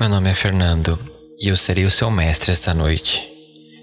Meu nome é Fernando e eu serei o seu mestre esta noite.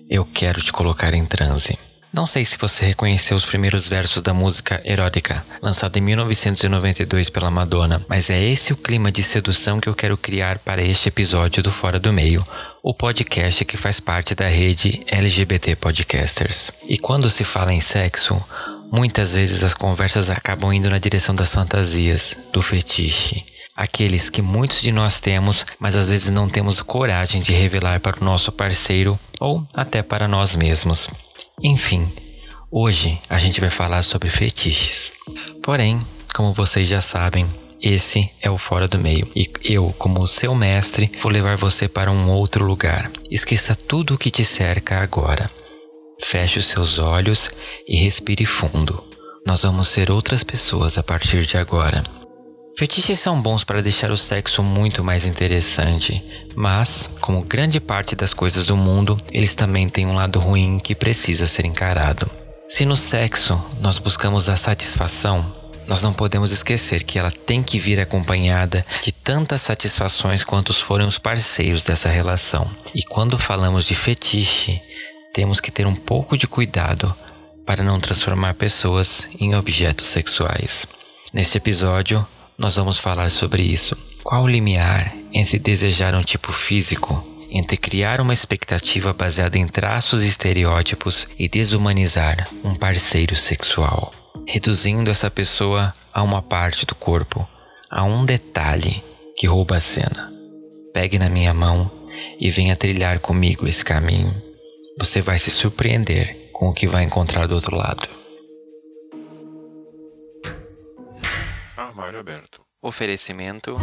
Eu quero te colocar em transe. Não sei se você reconheceu os primeiros versos da música Erótica, lançada em 1992 pela Madonna, mas é esse o clima de sedução que eu quero criar para este episódio do Fora do Meio, o podcast que faz parte da rede LGBT Podcasters. E quando se fala em sexo, muitas vezes as conversas acabam indo na direção das fantasias, do fetiche aqueles que muitos de nós temos, mas às vezes não temos coragem de revelar para o nosso parceiro ou até para nós mesmos. Enfim, hoje a gente vai falar sobre fetiches. Porém, como vocês já sabem, esse é o Fora do Meio e eu, como seu mestre, vou levar você para um outro lugar. Esqueça tudo o que te cerca agora. Feche os seus olhos e respire fundo. Nós vamos ser outras pessoas a partir de agora. Fetiches são bons para deixar o sexo muito mais interessante, mas, como grande parte das coisas do mundo, eles também têm um lado ruim que precisa ser encarado. Se no sexo nós buscamos a satisfação, nós não podemos esquecer que ela tem que vir acompanhada de tantas satisfações quanto forem os parceiros dessa relação. E quando falamos de fetiche, temos que ter um pouco de cuidado para não transformar pessoas em objetos sexuais. Neste episódio, nós vamos falar sobre isso. Qual o limiar entre desejar um tipo físico, entre criar uma expectativa baseada em traços e estereótipos e desumanizar um parceiro sexual, reduzindo essa pessoa a uma parte do corpo, a um detalhe que rouba a cena. Pegue na minha mão e venha trilhar comigo esse caminho. Você vai se surpreender com o que vai encontrar do outro lado. Armário aberto. Oferecimento.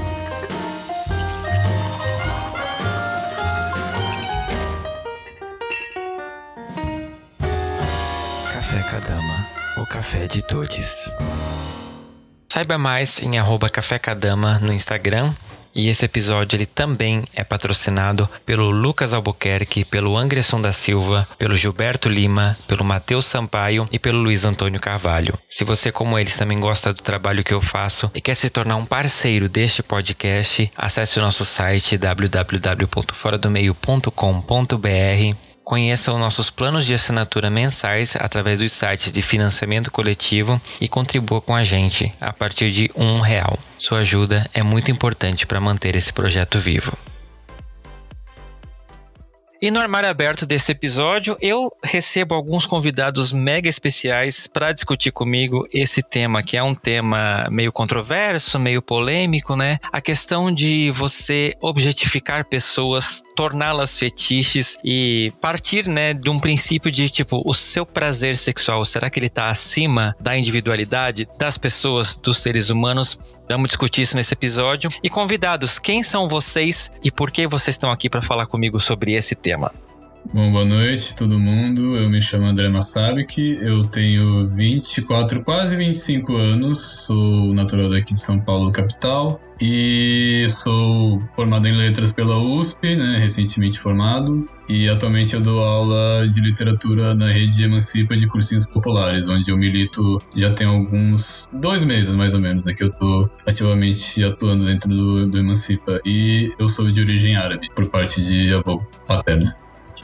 Café Cadama, o café de todos. Saiba mais em arroba Café Cadama no Instagram e esse episódio ele também é patrocinado pelo Lucas Albuquerque, pelo Anderson da Silva, pelo Gilberto Lima, pelo Matheus Sampaio e pelo Luiz Antônio Carvalho. Se você, como eles, também gosta do trabalho que eu faço e quer se tornar um parceiro deste podcast, acesse o nosso site www.foradomeio.com.br Conheça os nossos planos de assinatura mensais através dos sites de financiamento coletivo e contribua com a gente a partir de um real. Sua ajuda é muito importante para manter esse projeto vivo. E no armário aberto desse episódio, eu recebo alguns convidados mega especiais para discutir comigo esse tema, que é um tema meio controverso, meio polêmico, né? A questão de você objetificar pessoas, torná-las fetiches e partir, né, de um princípio de tipo, o seu prazer sexual, será que ele está acima da individualidade das pessoas, dos seres humanos? Vamos discutir isso nesse episódio. E convidados, quem são vocês e por que vocês estão aqui para falar comigo sobre esse tema? Bom, boa noite todo mundo. Eu me chamo André Massabik, eu tenho 24, quase 25 anos, sou natural daqui de São Paulo, capital, e sou formado em letras pela USP, né, recentemente formado, e atualmente eu dou aula de literatura na rede de Emancipa de cursinhos populares, onde eu milito já tem alguns dois meses mais ou menos, né, que eu estou ativamente atuando dentro do, do Emancipa, e eu sou de origem árabe, por parte de avô paterna.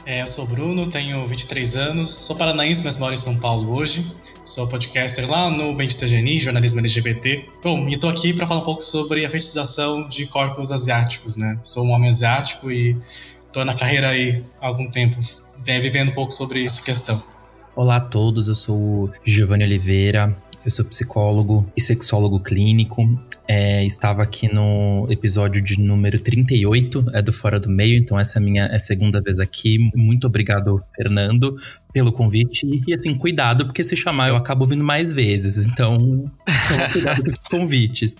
É, eu sou Bruno, tenho 23 anos, sou paranaense, mas moro em São Paulo hoje. Sou podcaster lá no Bendita Geni, jornalismo LGBT. Bom, e tô aqui para falar um pouco sobre a fetichização de corpos asiáticos, né? Sou um homem asiático e tô na carreira aí há algum tempo, vivendo um pouco sobre essa questão. Olá a todos, eu sou o Giovanni Oliveira, eu sou psicólogo e sexólogo clínico. É, estava aqui no episódio de número 38, é do Fora do Meio, então essa é a minha é a segunda vez aqui. Muito obrigado, Fernando, pelo convite. E assim, cuidado, porque se chamar eu acabo vindo mais vezes, então toma cuidado com esses convites.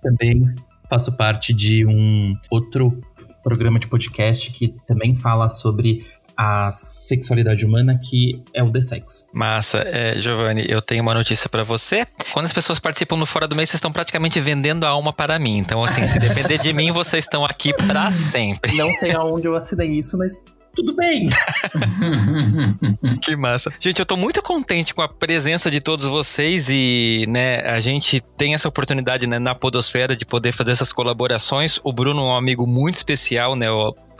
Também faço parte de um outro programa de podcast que também fala sobre a sexualidade humana, que é o The Sex. Massa. É, Giovanni, eu tenho uma notícia para você. Quando as pessoas participam no Fora do Mês, vocês estão praticamente vendendo a alma para mim. Então, assim, se depender de mim, vocês estão aqui para sempre. Não tem aonde eu assinei isso, mas tudo bem. que massa. Gente, eu tô muito contente com a presença de todos vocês e, né, a gente tem essa oportunidade, né, na Podosfera de poder fazer essas colaborações. O Bruno é um amigo muito especial, né,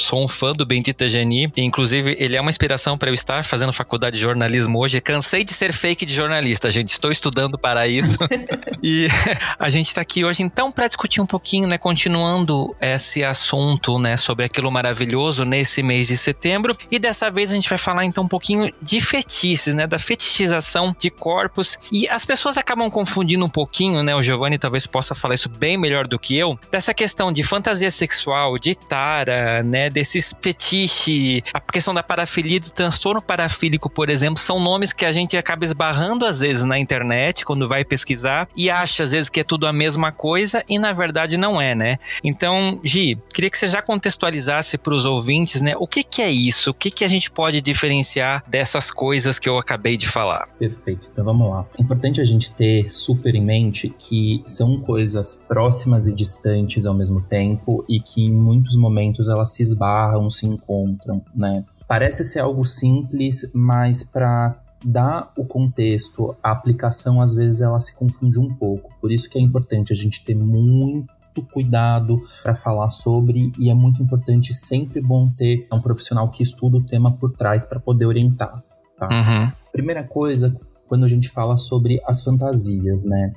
sou um fã do Bendita Geni. Inclusive, ele é uma inspiração para eu estar fazendo faculdade de jornalismo hoje. Cansei de ser fake de jornalista, gente. Estou estudando para isso. e a gente está aqui hoje, então, para discutir um pouquinho, né? Continuando esse assunto, né? Sobre aquilo maravilhoso nesse mês de setembro. E dessa vez a gente vai falar, então, um pouquinho de fetiches, né? Da fetichização de corpos. E as pessoas acabam confundindo um pouquinho, né? O Giovanni talvez possa falar isso bem melhor do que eu. Dessa questão de fantasia sexual, de tara, né? Desses fetiche, a questão da parafilia, do transtorno parafílico, por exemplo, são nomes que a gente acaba esbarrando às vezes na internet quando vai pesquisar e acha às vezes que é tudo a mesma coisa e na verdade não é, né? Então, Gi, queria que você já contextualizasse para os ouvintes, né? O que, que é isso? O que, que a gente pode diferenciar dessas coisas que eu acabei de falar? Perfeito, então vamos lá. É importante a gente ter super em mente que são coisas próximas e distantes ao mesmo tempo e que em muitos momentos elas se esbarram, se encontram, né? Parece ser algo simples, mas para dar o contexto, a aplicação às vezes ela se confunde um pouco. Por isso que é importante a gente ter muito cuidado para falar sobre e é muito importante sempre bom ter um profissional que estuda o tema por trás para poder orientar. Tá? Uhum. Primeira coisa, quando a gente fala sobre as fantasias, né?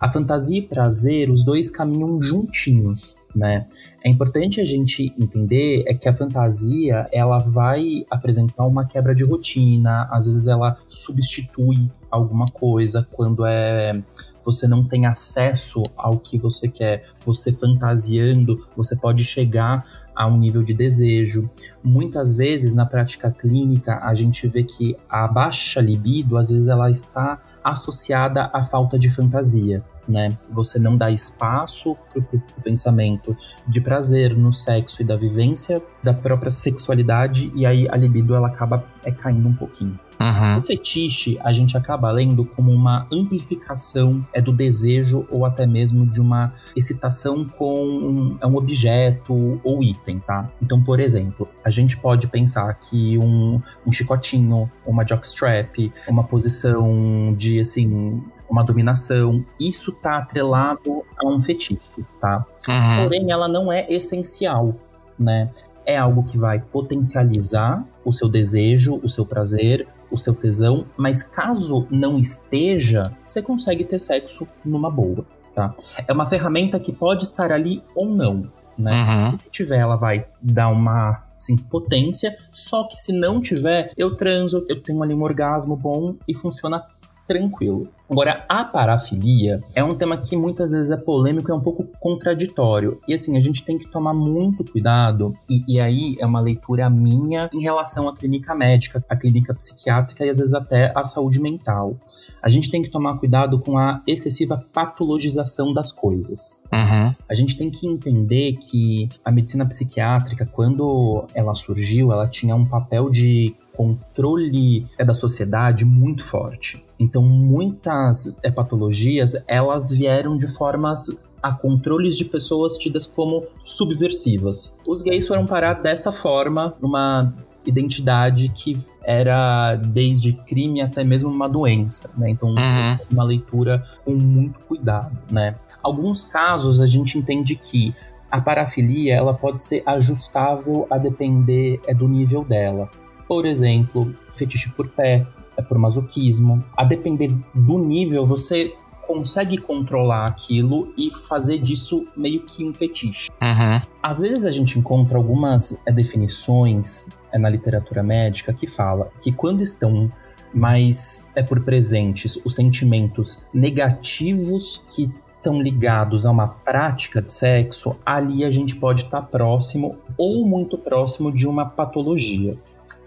A fantasia e prazer, os dois caminham juntinhos né? É importante a gente entender é que a fantasia ela vai apresentar uma quebra de rotina, às vezes ela substitui alguma coisa quando é você não tem acesso ao que você quer, você fantasiando, você pode chegar a um nível de desejo. Muitas vezes na prática clínica a gente vê que a baixa libido às vezes ela está associada à falta de fantasia né? Você não dá espaço para o pensamento de prazer no sexo e da vivência da própria sexualidade, e aí a libido ela acaba é, caindo um pouquinho. Uhum. O fetiche a gente acaba lendo como uma amplificação é do desejo ou até mesmo de uma excitação com um, é um objeto ou item, tá? Então, por exemplo, a gente pode pensar que um, um chicotinho, uma jockstrap, uma posição de assim uma dominação, isso tá atrelado a um fetiche, tá? Uhum. Porém, ela não é essencial, né? É algo que vai potencializar o seu desejo, o seu prazer, o seu tesão, mas caso não esteja, você consegue ter sexo numa boa, tá? É uma ferramenta que pode estar ali ou não, né? Uhum. Se tiver, ela vai dar uma assim, potência, só que se não tiver, eu transo, eu tenho ali um orgasmo bom e funciona tranquilo. Agora, a parafilia é um tema que muitas vezes é polêmico e é um pouco contraditório. E assim, a gente tem que tomar muito cuidado, e, e, aí é uma leitura minha em relação à clínica médica, à clínica psiquiátrica e às vezes até à saúde mental. A gente tem que tomar cuidado com a excessiva patologização das coisas. Uhum. A gente tem que entender que a medicina psiquiátrica, quando ela surgiu, ela tinha um papel de controle é da sociedade muito forte. Então, muitas é, patologias, elas vieram de formas a controles de pessoas tidas como subversivas. Os gays foram parar dessa forma, numa identidade que era desde crime até mesmo uma doença, né? Então, uhum. uma leitura com muito cuidado, né? Alguns casos a gente entende que a parafilia ela pode ser ajustável a depender é do nível dela. Por exemplo, fetiche por pé, é por masoquismo. A depender do nível, você consegue controlar aquilo e fazer disso meio que um fetiche. Uhum. Às vezes a gente encontra algumas é, definições é, na literatura médica que fala que quando estão mais é por presentes os sentimentos negativos que estão ligados a uma prática de sexo, ali a gente pode estar tá próximo ou muito próximo de uma patologia.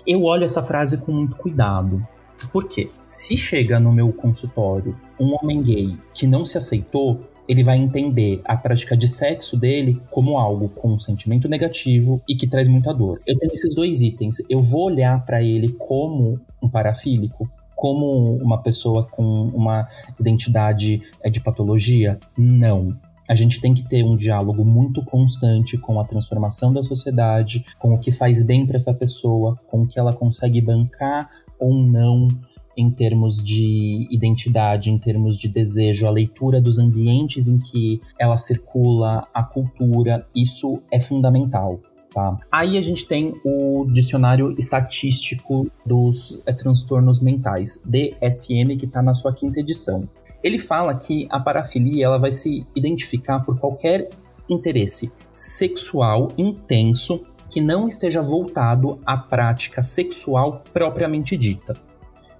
Eu olho essa frase com muito cuidado. Porque se chega no meu consultório um homem gay que não se aceitou, ele vai entender a prática de sexo dele como algo com um sentimento negativo e que traz muita dor. Eu tenho esses dois itens. Eu vou olhar para ele como um parafílico, como uma pessoa com uma identidade é, de patologia? Não. A gente tem que ter um diálogo muito constante com a transformação da sociedade, com o que faz bem para essa pessoa, com o que ela consegue bancar ou não em termos de identidade, em termos de desejo, a leitura dos ambientes em que ela circula, a cultura, isso é fundamental. Tá? Aí a gente tem o dicionário estatístico dos é, transtornos mentais, DSM, que está na sua quinta edição. Ele fala que a parafilia ela vai se identificar por qualquer interesse sexual intenso que não esteja voltado à prática sexual propriamente dita.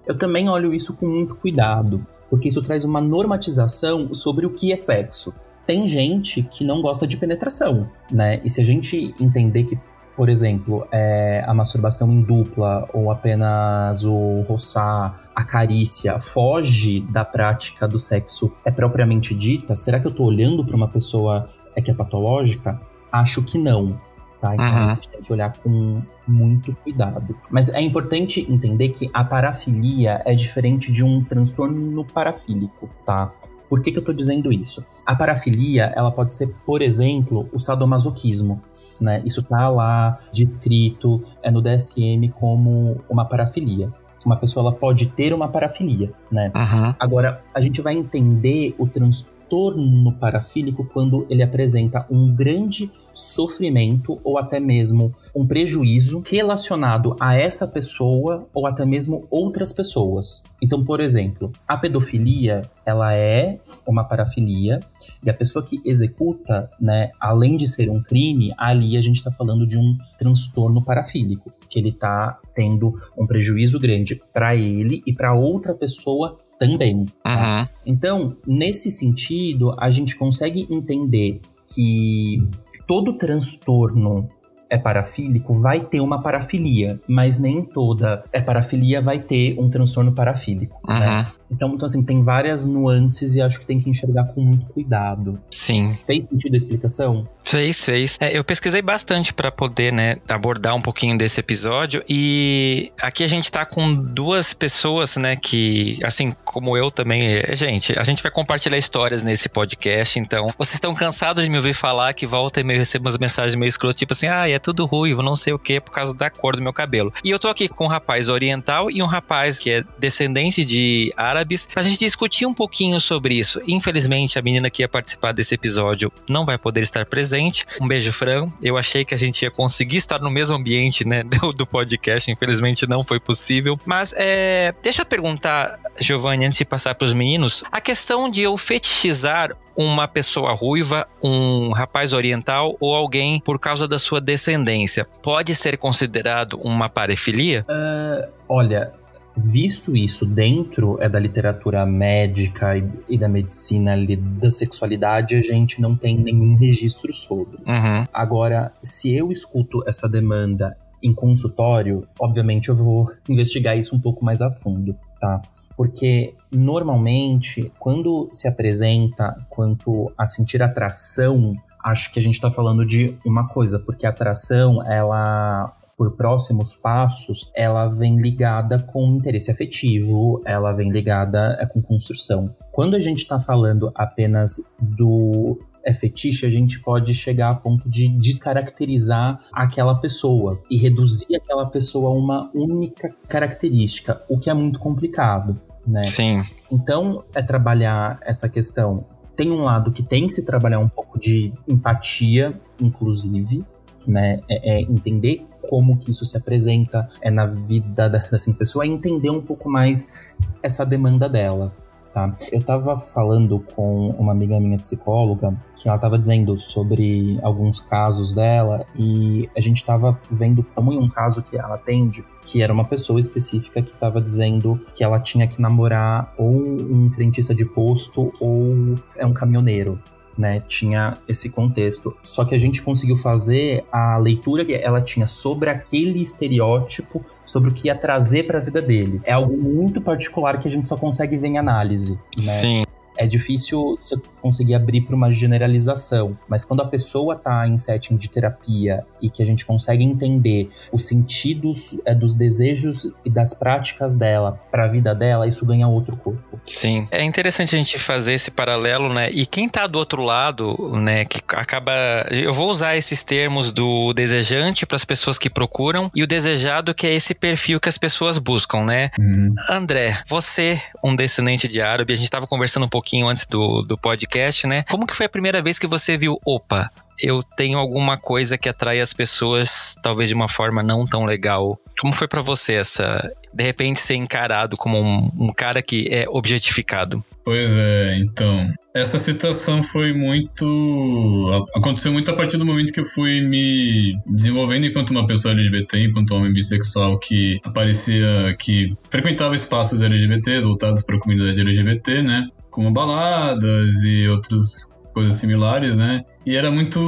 Eu também olho isso com muito cuidado, porque isso traz uma normatização sobre o que é sexo. Tem gente que não gosta de penetração, né? E se a gente entender que, por exemplo, é, a masturbação em dupla ou apenas o roçar, a carícia, foge da prática do sexo é propriamente dita, será que eu tô olhando para uma pessoa é que é patológica? Acho que não tá? Então uhum. a gente tem que olhar com muito cuidado. Mas é importante entender que a parafilia é diferente de um transtorno parafílico, tá? Por que, que eu tô dizendo isso? A parafilia, ela pode ser, por exemplo, o sadomasoquismo. Né? Isso tá lá descrito é no DSM como uma parafilia. Uma pessoa ela pode ter uma parafilia, né? Uhum. Agora, a gente vai entender o transtorno transtorno parafílico quando ele apresenta um grande sofrimento ou até mesmo um prejuízo relacionado a essa pessoa ou até mesmo outras pessoas. Então, por exemplo, a pedofilia, ela é uma parafilia e a pessoa que executa, né, além de ser um crime, ali a gente está falando de um transtorno parafílico, que ele está tendo um prejuízo grande para ele e para outra pessoa também. Uhum. Então, nesse sentido, a gente consegue entender que todo transtorno é parafílico vai ter uma parafilia, mas nem toda é parafilia vai ter um transtorno parafílico. Uhum. Né? Então, então, assim, tem várias nuances e acho que tem que enxergar com muito cuidado. Sim. Fez sentido a explicação? Fez, fez. É, eu pesquisei bastante para poder, né, abordar um pouquinho desse episódio e aqui a gente tá com duas pessoas, né, que, assim como eu também, é, gente, a gente vai compartilhar histórias nesse podcast, então vocês estão cansados de me ouvir falar que volta e meio recebo umas mensagens meio escrotas, tipo assim, ah, é tudo ruivo, não sei o que, por causa da cor do meu cabelo. E eu tô aqui com um rapaz oriental e um rapaz que é descendente de árabe árabes, pra gente discutir um pouquinho sobre isso. Infelizmente, a menina que ia participar desse episódio não vai poder estar presente. Um beijo, Fran. Eu achei que a gente ia conseguir estar no mesmo ambiente, né, do, do podcast. Infelizmente, não foi possível. Mas, é, deixa eu perguntar, Giovanni, antes de passar para os meninos, a questão de eu fetichizar uma pessoa ruiva, um rapaz oriental ou alguém por causa da sua descendência, pode ser considerado uma parafilia? Uh, olha, visto isso dentro é da literatura médica e, e da medicina ali, da sexualidade, a gente não tem nenhum registro sobre. Uhum. Agora, se eu escuto essa demanda em consultório, obviamente eu vou investigar isso um pouco mais a fundo, tá? Porque normalmente, quando se apresenta quanto a sentir atração, acho que a gente está falando de uma coisa, porque a atração, ela por próximos passos, ela vem ligada com interesse afetivo, ela vem ligada é, com construção. Quando a gente está falando apenas do é fetiche, a gente pode chegar a ponto de descaracterizar aquela pessoa e reduzir aquela pessoa a uma única característica, o que é muito complicado, né? Sim. Então, é trabalhar essa questão. Tem um lado que tem que se trabalhar um pouco de empatia, inclusive, né? É, é entender como que isso se apresenta é na vida da assim, pessoa, é entender um pouco mais essa demanda dela. Tá? Eu tava falando com uma amiga minha psicóloga que ela tava dizendo sobre alguns casos dela e a gente tava vendo como em um caso que ela atende que era uma pessoa específica que tava dizendo que ela tinha que namorar ou um frentista de posto ou é um caminhoneiro né, tinha esse contexto. Só que a gente conseguiu fazer a leitura que ela tinha sobre aquele estereótipo, sobre o que ia trazer para a vida dele. É algo muito particular que a gente só consegue ver em análise, né? Sim. É difícil você conseguir abrir para uma generalização, mas quando a pessoa está em setting de terapia e que a gente consegue entender os sentidos é, dos desejos e das práticas dela para a vida dela, isso ganha outro corpo. Sim, é interessante a gente fazer esse paralelo, né? E quem tá do outro lado, né, que acaba, eu vou usar esses termos do desejante para as pessoas que procuram e o desejado que é esse perfil que as pessoas buscam, né? Uhum. André, você, um descendente de árabe, a gente estava conversando um pouquinho antes do, do podcast, né? Como que foi a primeira vez que você viu, opa, eu tenho alguma coisa que atrai as pessoas, talvez de uma forma não tão legal. Como foi para você essa, de repente, ser encarado como um, um, cara que é objetificado? Pois é, então. Essa situação foi muito. Aconteceu muito a partir do momento que eu fui me desenvolvendo enquanto uma pessoa LGBT, enquanto homem bissexual que aparecia, que frequentava espaços LGBTs voltados para a comunidade LGBT, né? Como baladas e outros coisas similares, né? E era muito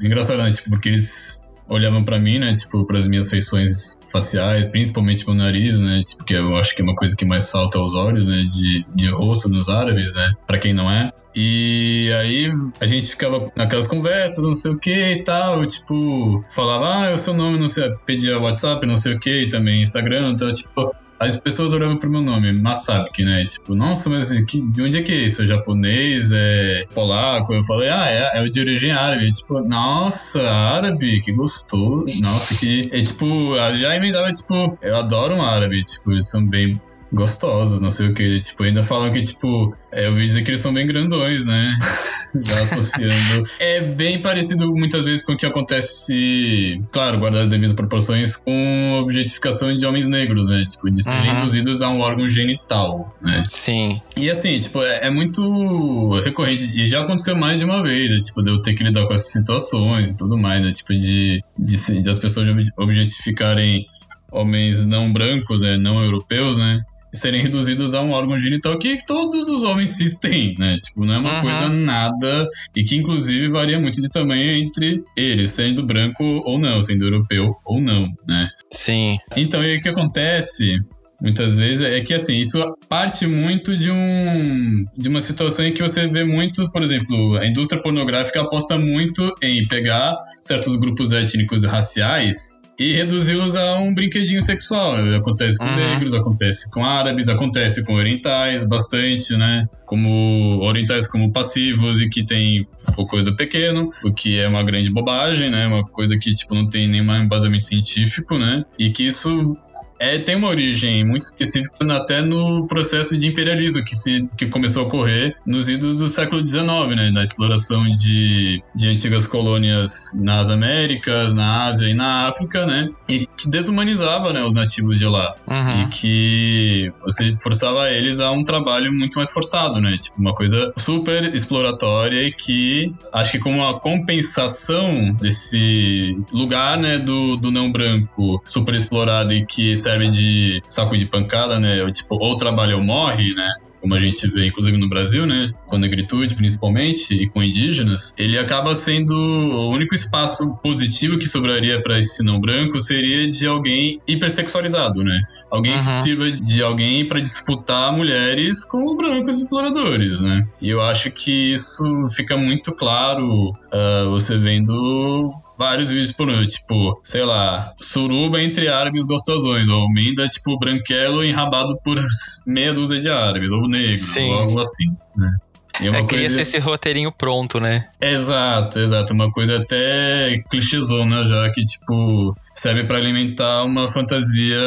engraçado, né? Tipo, porque eles olhavam para mim, né? Tipo, para as minhas feições faciais, principalmente meu nariz, né? Tipo, que eu acho que é uma coisa que mais salta aos olhos, né? De, de rosto nos árabes, né? Para quem não é. E aí a gente ficava naquelas conversas, não sei o que e tal, tipo, falava, ah, é o seu nome, não sei, pedia WhatsApp, não sei o que, também Instagram, então, tipo, as pessoas olhavam pro meu nome, Masabiki, né? Tipo, nossa, mas que, de onde é que é isso? É japonês? É polaco? Eu falei, ah, é, é de origem árabe. Tipo, nossa, árabe, que gostoso. Nossa, que. É tipo, já emendava, tipo, eu adoro um árabe. Tipo, eles são bem gostosos, não sei o que. Tipo, ainda falam que, tipo, é, eu ouvi dizer que eles são bem grandões, né? Já associando. é bem parecido muitas vezes com o que acontece, claro, guardar as devidas proporções, com objetificação de homens negros, né? Tipo, de serem uhum. induzidos a um órgão genital, né? Sim. E assim, tipo, é, é, muito recorrente. E já aconteceu mais de uma vez, né? Tipo, de eu ter que lidar com essas situações e tudo mais, né? Tipo, de, de, de as pessoas objetificarem homens não brancos, né? Não europeus, né? Serem reduzidos a um órgão genital que todos os homens cis têm, né? Tipo, não é uma uhum. coisa nada e que inclusive varia muito de tamanho entre eles, sendo branco ou não, sendo europeu ou não, né? Sim. Então, e o que acontece muitas vezes é que assim isso parte muito de um de uma situação em que você vê muito por exemplo a indústria pornográfica aposta muito em pegar certos grupos étnicos e raciais e reduzi-los a um brinquedinho sexual. Acontece com uhum. negros, acontece com árabes, acontece com orientais bastante, né? Como orientais como passivos e que tem coisa pequeno, o que é uma grande bobagem, né? Uma coisa que tipo não tem nenhum embasamento científico, né? E que isso é, tem uma origem muito específica até no processo de imperialismo que, se, que começou a ocorrer nos idos do século XIX, né? Na exploração de, de antigas colônias nas Américas, na Ásia e na África, né? E que desumanizava né, os nativos de lá. Uhum. E que você forçava eles a um trabalho muito mais forçado, né? Tipo, uma coisa super exploratória e que acho que como uma compensação desse lugar, né, do, do não branco super explorado e que serve de saco de pancada, né? Tipo, ou trabalha ou morre, né? como a gente vê inclusive no Brasil, né, com a negritude principalmente e com indígenas, ele acaba sendo o único espaço positivo que sobraria para esse não branco seria de alguém hipersexualizado, né? Alguém uhum. que sirva de alguém para disputar mulheres com os brancos exploradores, né? E eu acho que isso fica muito claro uh, você vendo vários vídeos por noite, tipo, sei lá, suruba entre árabes gostosões, ou minda, tipo, branquelo enrabado por meia dúzia de árabes, ou negros, Sim. ou algo assim, né? é, coisa... queria ser esse roteirinho pronto, né? Exato, exato. Uma coisa até clichêzona já, que, tipo, serve para alimentar uma fantasia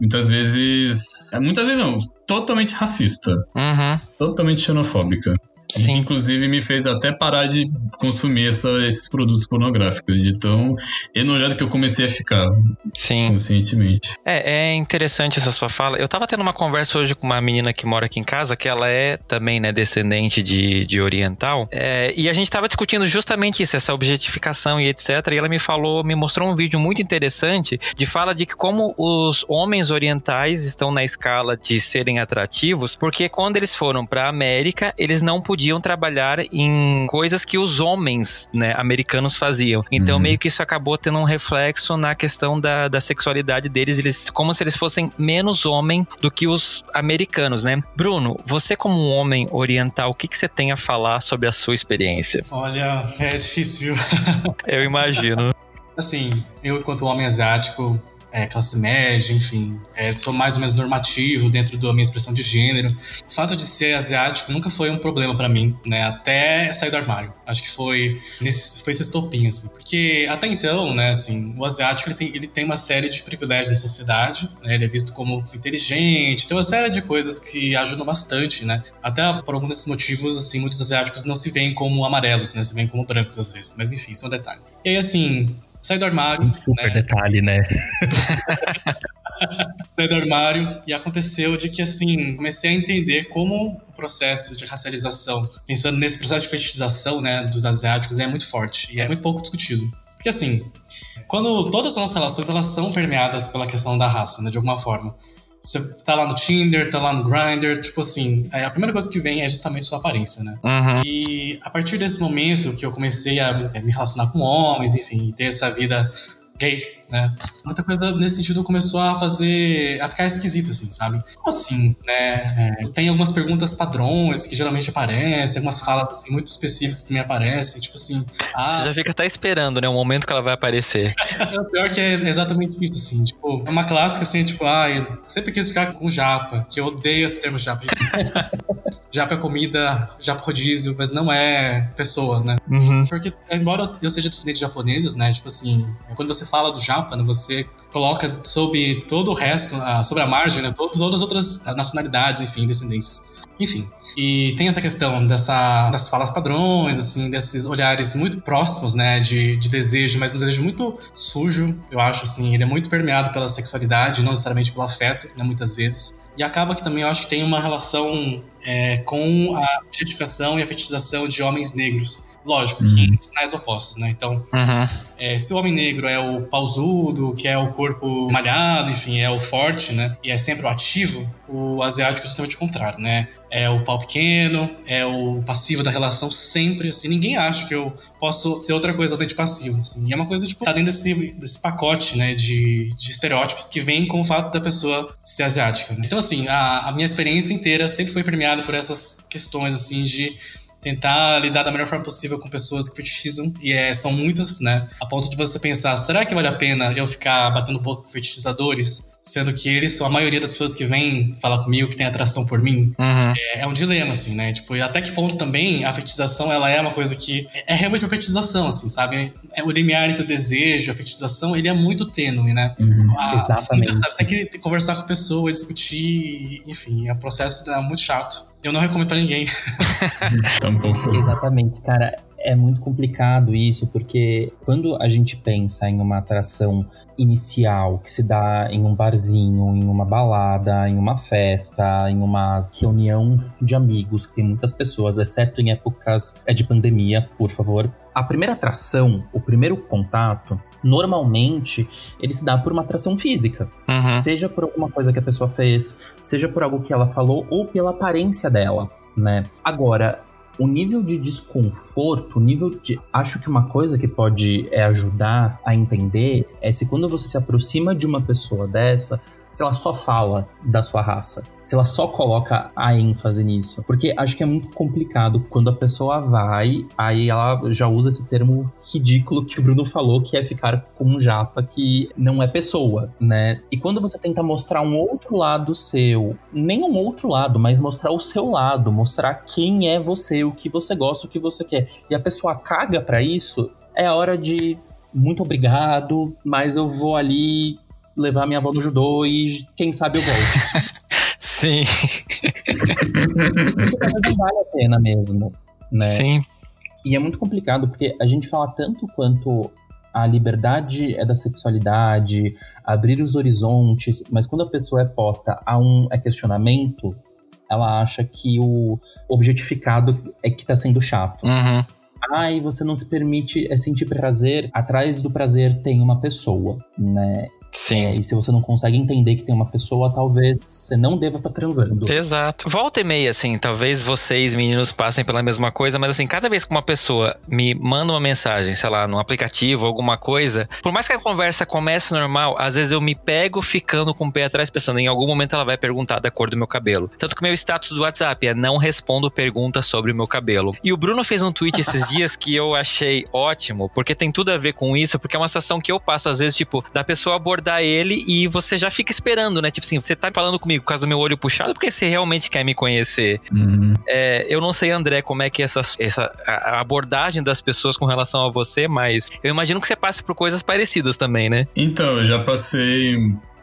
muitas vezes. É, muitas vezes não, totalmente racista. Uhum. Totalmente xenofóbica. Sim. Inclusive me fez até parar de consumir essa, esses produtos pornográficos, de tão enojado que eu comecei a ficar. Sim. Conscientemente. É, é interessante essa sua fala. Eu tava tendo uma conversa hoje com uma menina que mora aqui em casa, que ela é também, né, descendente de, de oriental. É, e a gente tava discutindo justamente isso, essa objetificação e etc. E ela me falou, me mostrou um vídeo muito interessante de fala de que como os homens orientais estão na escala de serem atrativos, porque quando eles foram pra América, eles não podiam podiam trabalhar em coisas que os homens, né, americanos faziam. Então, uhum. meio que isso acabou tendo um reflexo na questão da, da sexualidade deles, eles como se eles fossem menos homem do que os americanos, né? Bruno, você como um homem oriental, o que, que você tem a falar sobre a sua experiência? Olha, é difícil. Eu imagino. Assim, eu, enquanto homem asiático, é, classe média, enfim, é, sou mais ou menos normativo dentro da minha expressão de gênero. O fato de ser asiático nunca foi um problema para mim, né? Até sair do armário. Acho que foi nesse, foi esse estopim, assim. Porque até então, né, assim, o asiático ele tem, ele tem uma série de privilégios na sociedade, né? Ele é visto como inteligente, tem uma série de coisas que ajudam bastante, né? Até por alguns desses motivos, assim, muitos asiáticos não se veem como amarelos, né? Se veem como brancos às vezes. Mas enfim, isso é um detalhe. E aí, assim, saí do armário. Um super né? detalhe, né? saí do armário e aconteceu de que, assim, comecei a entender como o processo de racialização, pensando nesse processo de fetichização, né, dos asiáticos, é muito forte e é muito pouco discutido. Porque, assim, quando todas as nossas relações, elas são permeadas pela questão da raça, né, de alguma forma. Você tá lá no Tinder, tá lá no Grindr, tipo assim, a primeira coisa que vem é justamente sua aparência, né? Uhum. E a partir desse momento que eu comecei a me relacionar com homens, enfim, ter essa vida gay, né? Muita coisa nesse sentido começou a fazer, a ficar esquisito, assim, sabe? Como assim, né? É, tem algumas perguntas padrões que geralmente aparecem, algumas falas, assim, muito específicas que me aparecem, tipo assim... Ah, Você já fica até esperando, né? O momento que ela vai aparecer. é, o pior que é exatamente isso, assim, tipo, é uma clássica, assim, tipo, ah, eu sempre quis ficar com japa, que eu odeio esse termo japa. japa é comida, japa rodízio, mas não é pessoa, né? Uhum. Porque, embora eu seja descendente de japoneses, né? Tipo assim, quando você fala do japa, né, você coloca sobre todo o resto, sobre a margem, né, todas as outras nacionalidades, enfim, descendências. Enfim, e tem essa questão dessa, das falas padrões, assim, desses olhares muito próximos, né, de, de desejo, mas um desejo muito sujo, eu acho, assim, ele é muito permeado pela sexualidade, não necessariamente pelo afeto, né, muitas vezes. E acaba que também eu acho que tem uma relação é, com a objetificação e a fetichização de homens negros. Lógico, uhum. que em sinais opostos, né? Então, uhum. é, se o homem negro é o pausudo, que é o corpo malhado, enfim, é o forte, né? E é sempre o ativo, o asiático é justamente o contrário, né? É o pau pequeno, é o passivo da relação sempre, assim. Ninguém acha que eu posso ser outra coisa além de passivo, assim. E é uma coisa, tipo, tá dentro desse, desse pacote, né, de, de estereótipos que vem com o fato da pessoa ser asiática. Né? Então, assim, a, a minha experiência inteira sempre foi premiada por essas questões, assim, de tentar lidar da melhor forma possível com pessoas que fetichizam, e é, são muitas, né? A ponto de você pensar, será que vale a pena eu ficar batendo boca com fetichizadores? Sendo que eles são a maioria das pessoas que vêm falar comigo, que tem atração por mim. Uhum. É, é, um dilema, assim, né? Tipo, e até que ponto também a fetichização, ela é uma coisa que... É realmente uma fetichização, assim, sabe? É o limiar entre o desejo, a fetichização, ele é muito tênue, né? Uhum, a, exatamente. Sabe? Você tem que conversar com a pessoa, discutir, enfim, é um processo é muito chato. Eu não recomendo para ninguém. Tampouco. Exatamente, cara. É muito complicado isso, porque quando a gente pensa em uma atração inicial que se dá em um barzinho, em uma balada, em uma festa, em uma reunião de amigos, que tem muitas pessoas, exceto em épocas é de pandemia, por favor. A primeira atração, o primeiro contato, normalmente ele se dá por uma atração física. Uhum. Seja por alguma coisa que a pessoa fez, seja por algo que ela falou ou pela aparência dela, né? Agora, o nível de desconforto, o nível de. Acho que uma coisa que pode é, ajudar a entender é se quando você se aproxima de uma pessoa dessa, se ela só fala da sua raça, se ela só coloca a ênfase nisso. Porque acho que é muito complicado quando a pessoa vai, aí ela já usa esse termo ridículo que o Bruno falou, que é ficar com um japa que não é pessoa, né? E quando você tenta mostrar um outro lado seu, nem um outro lado, mas mostrar o seu lado, mostrar quem é você, o que você gosta, o que você quer, e a pessoa caga para isso, é a hora de muito obrigado, mas eu vou ali levar minha avó no judô e quem sabe eu volto. Sim. não vale a pena mesmo, né? Sim. E é muito complicado porque a gente fala tanto quanto a liberdade é da sexualidade, abrir os horizontes, mas quando a pessoa é posta a um a questionamento, ela acha que o objetificado é que tá sendo chato. Uhum. Ai, você não se permite é sentir prazer. Atrás do prazer tem uma pessoa, né? Sim. É, e se você não consegue entender que tem uma pessoa, talvez você não deva estar tá transando. Exato. Volta e meia, assim, talvez vocês, meninos, passem pela mesma coisa, mas assim, cada vez que uma pessoa me manda uma mensagem, sei lá, num aplicativo, alguma coisa, por mais que a conversa comece normal, às vezes eu me pego ficando com o pé atrás, pensando em algum momento ela vai perguntar da cor do meu cabelo. Tanto que o meu status do WhatsApp é não respondo perguntas sobre o meu cabelo. E o Bruno fez um tweet esses dias que eu achei ótimo, porque tem tudo a ver com isso, porque é uma situação que eu passo, às vezes, tipo, da pessoa abordar ele e você já fica esperando, né? Tipo assim, você tá falando comigo por causa do meu olho puxado, porque você realmente quer me conhecer. Uhum. É, eu não sei, André, como é que essa, essa a abordagem das pessoas com relação a você, mas eu imagino que você passe por coisas parecidas também, né? Então, eu já passei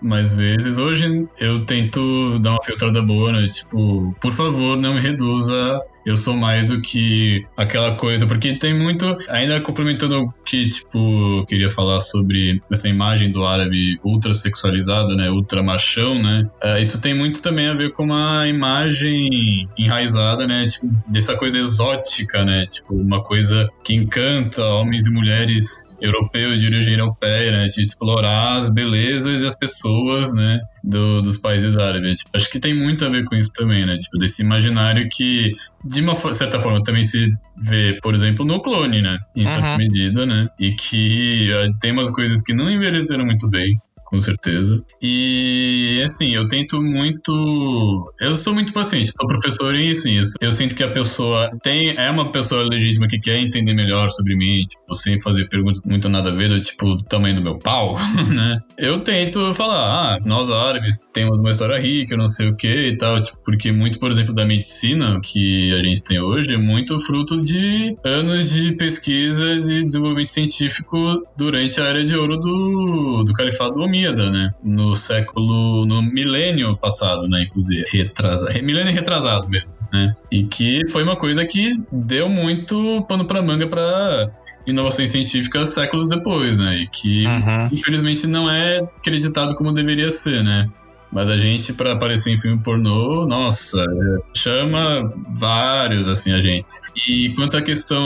mais vezes. Hoje eu tento dar uma filtrada boa, né? Tipo, por favor, não me reduza eu sou mais do que aquela coisa, porque tem muito, ainda complementando o que, tipo, queria falar sobre essa imagem do árabe ultra sexualizado, né, ultra machão, né, uh, isso tem muito também a ver com uma imagem enraizada, né, tipo, dessa coisa exótica, né, tipo, uma coisa que encanta homens e mulheres europeus de origem europeia, né, de explorar as belezas e as pessoas, né, do, dos países árabes. Tipo, acho que tem muito a ver com isso também, né, tipo, desse imaginário que de uma certa forma, também se vê, por exemplo, no clone, né? Em certa uhum. medida, né? E que uh, tem umas coisas que não envelheceram muito bem com certeza. E assim, eu tento muito. Eu sou muito paciente, sou professor e assim, eu sinto que a pessoa tem. É uma pessoa legítima que quer entender melhor sobre mim, tipo, sem fazer perguntas muito nada a ver, do tipo, do tamanho do meu pau, né? Eu tento falar, ah, nós árabes temos uma história rica, não sei o que e tal, tipo, porque muito, por exemplo, da medicina que a gente tem hoje é muito fruto de anos de pesquisas e desenvolvimento científico durante a era de ouro do, do Califado Omíado né? No século, no milênio passado, né? Inclusive, retrasado, milênio retrasado mesmo, né? E que foi uma coisa que deu muito pano para manga para inovações científicas séculos depois, né? E que, uhum. infelizmente, não é acreditado como deveria ser, né? Mas a gente, para aparecer em filme pornô, nossa, chama vários, assim, a gente. E quanto à questão.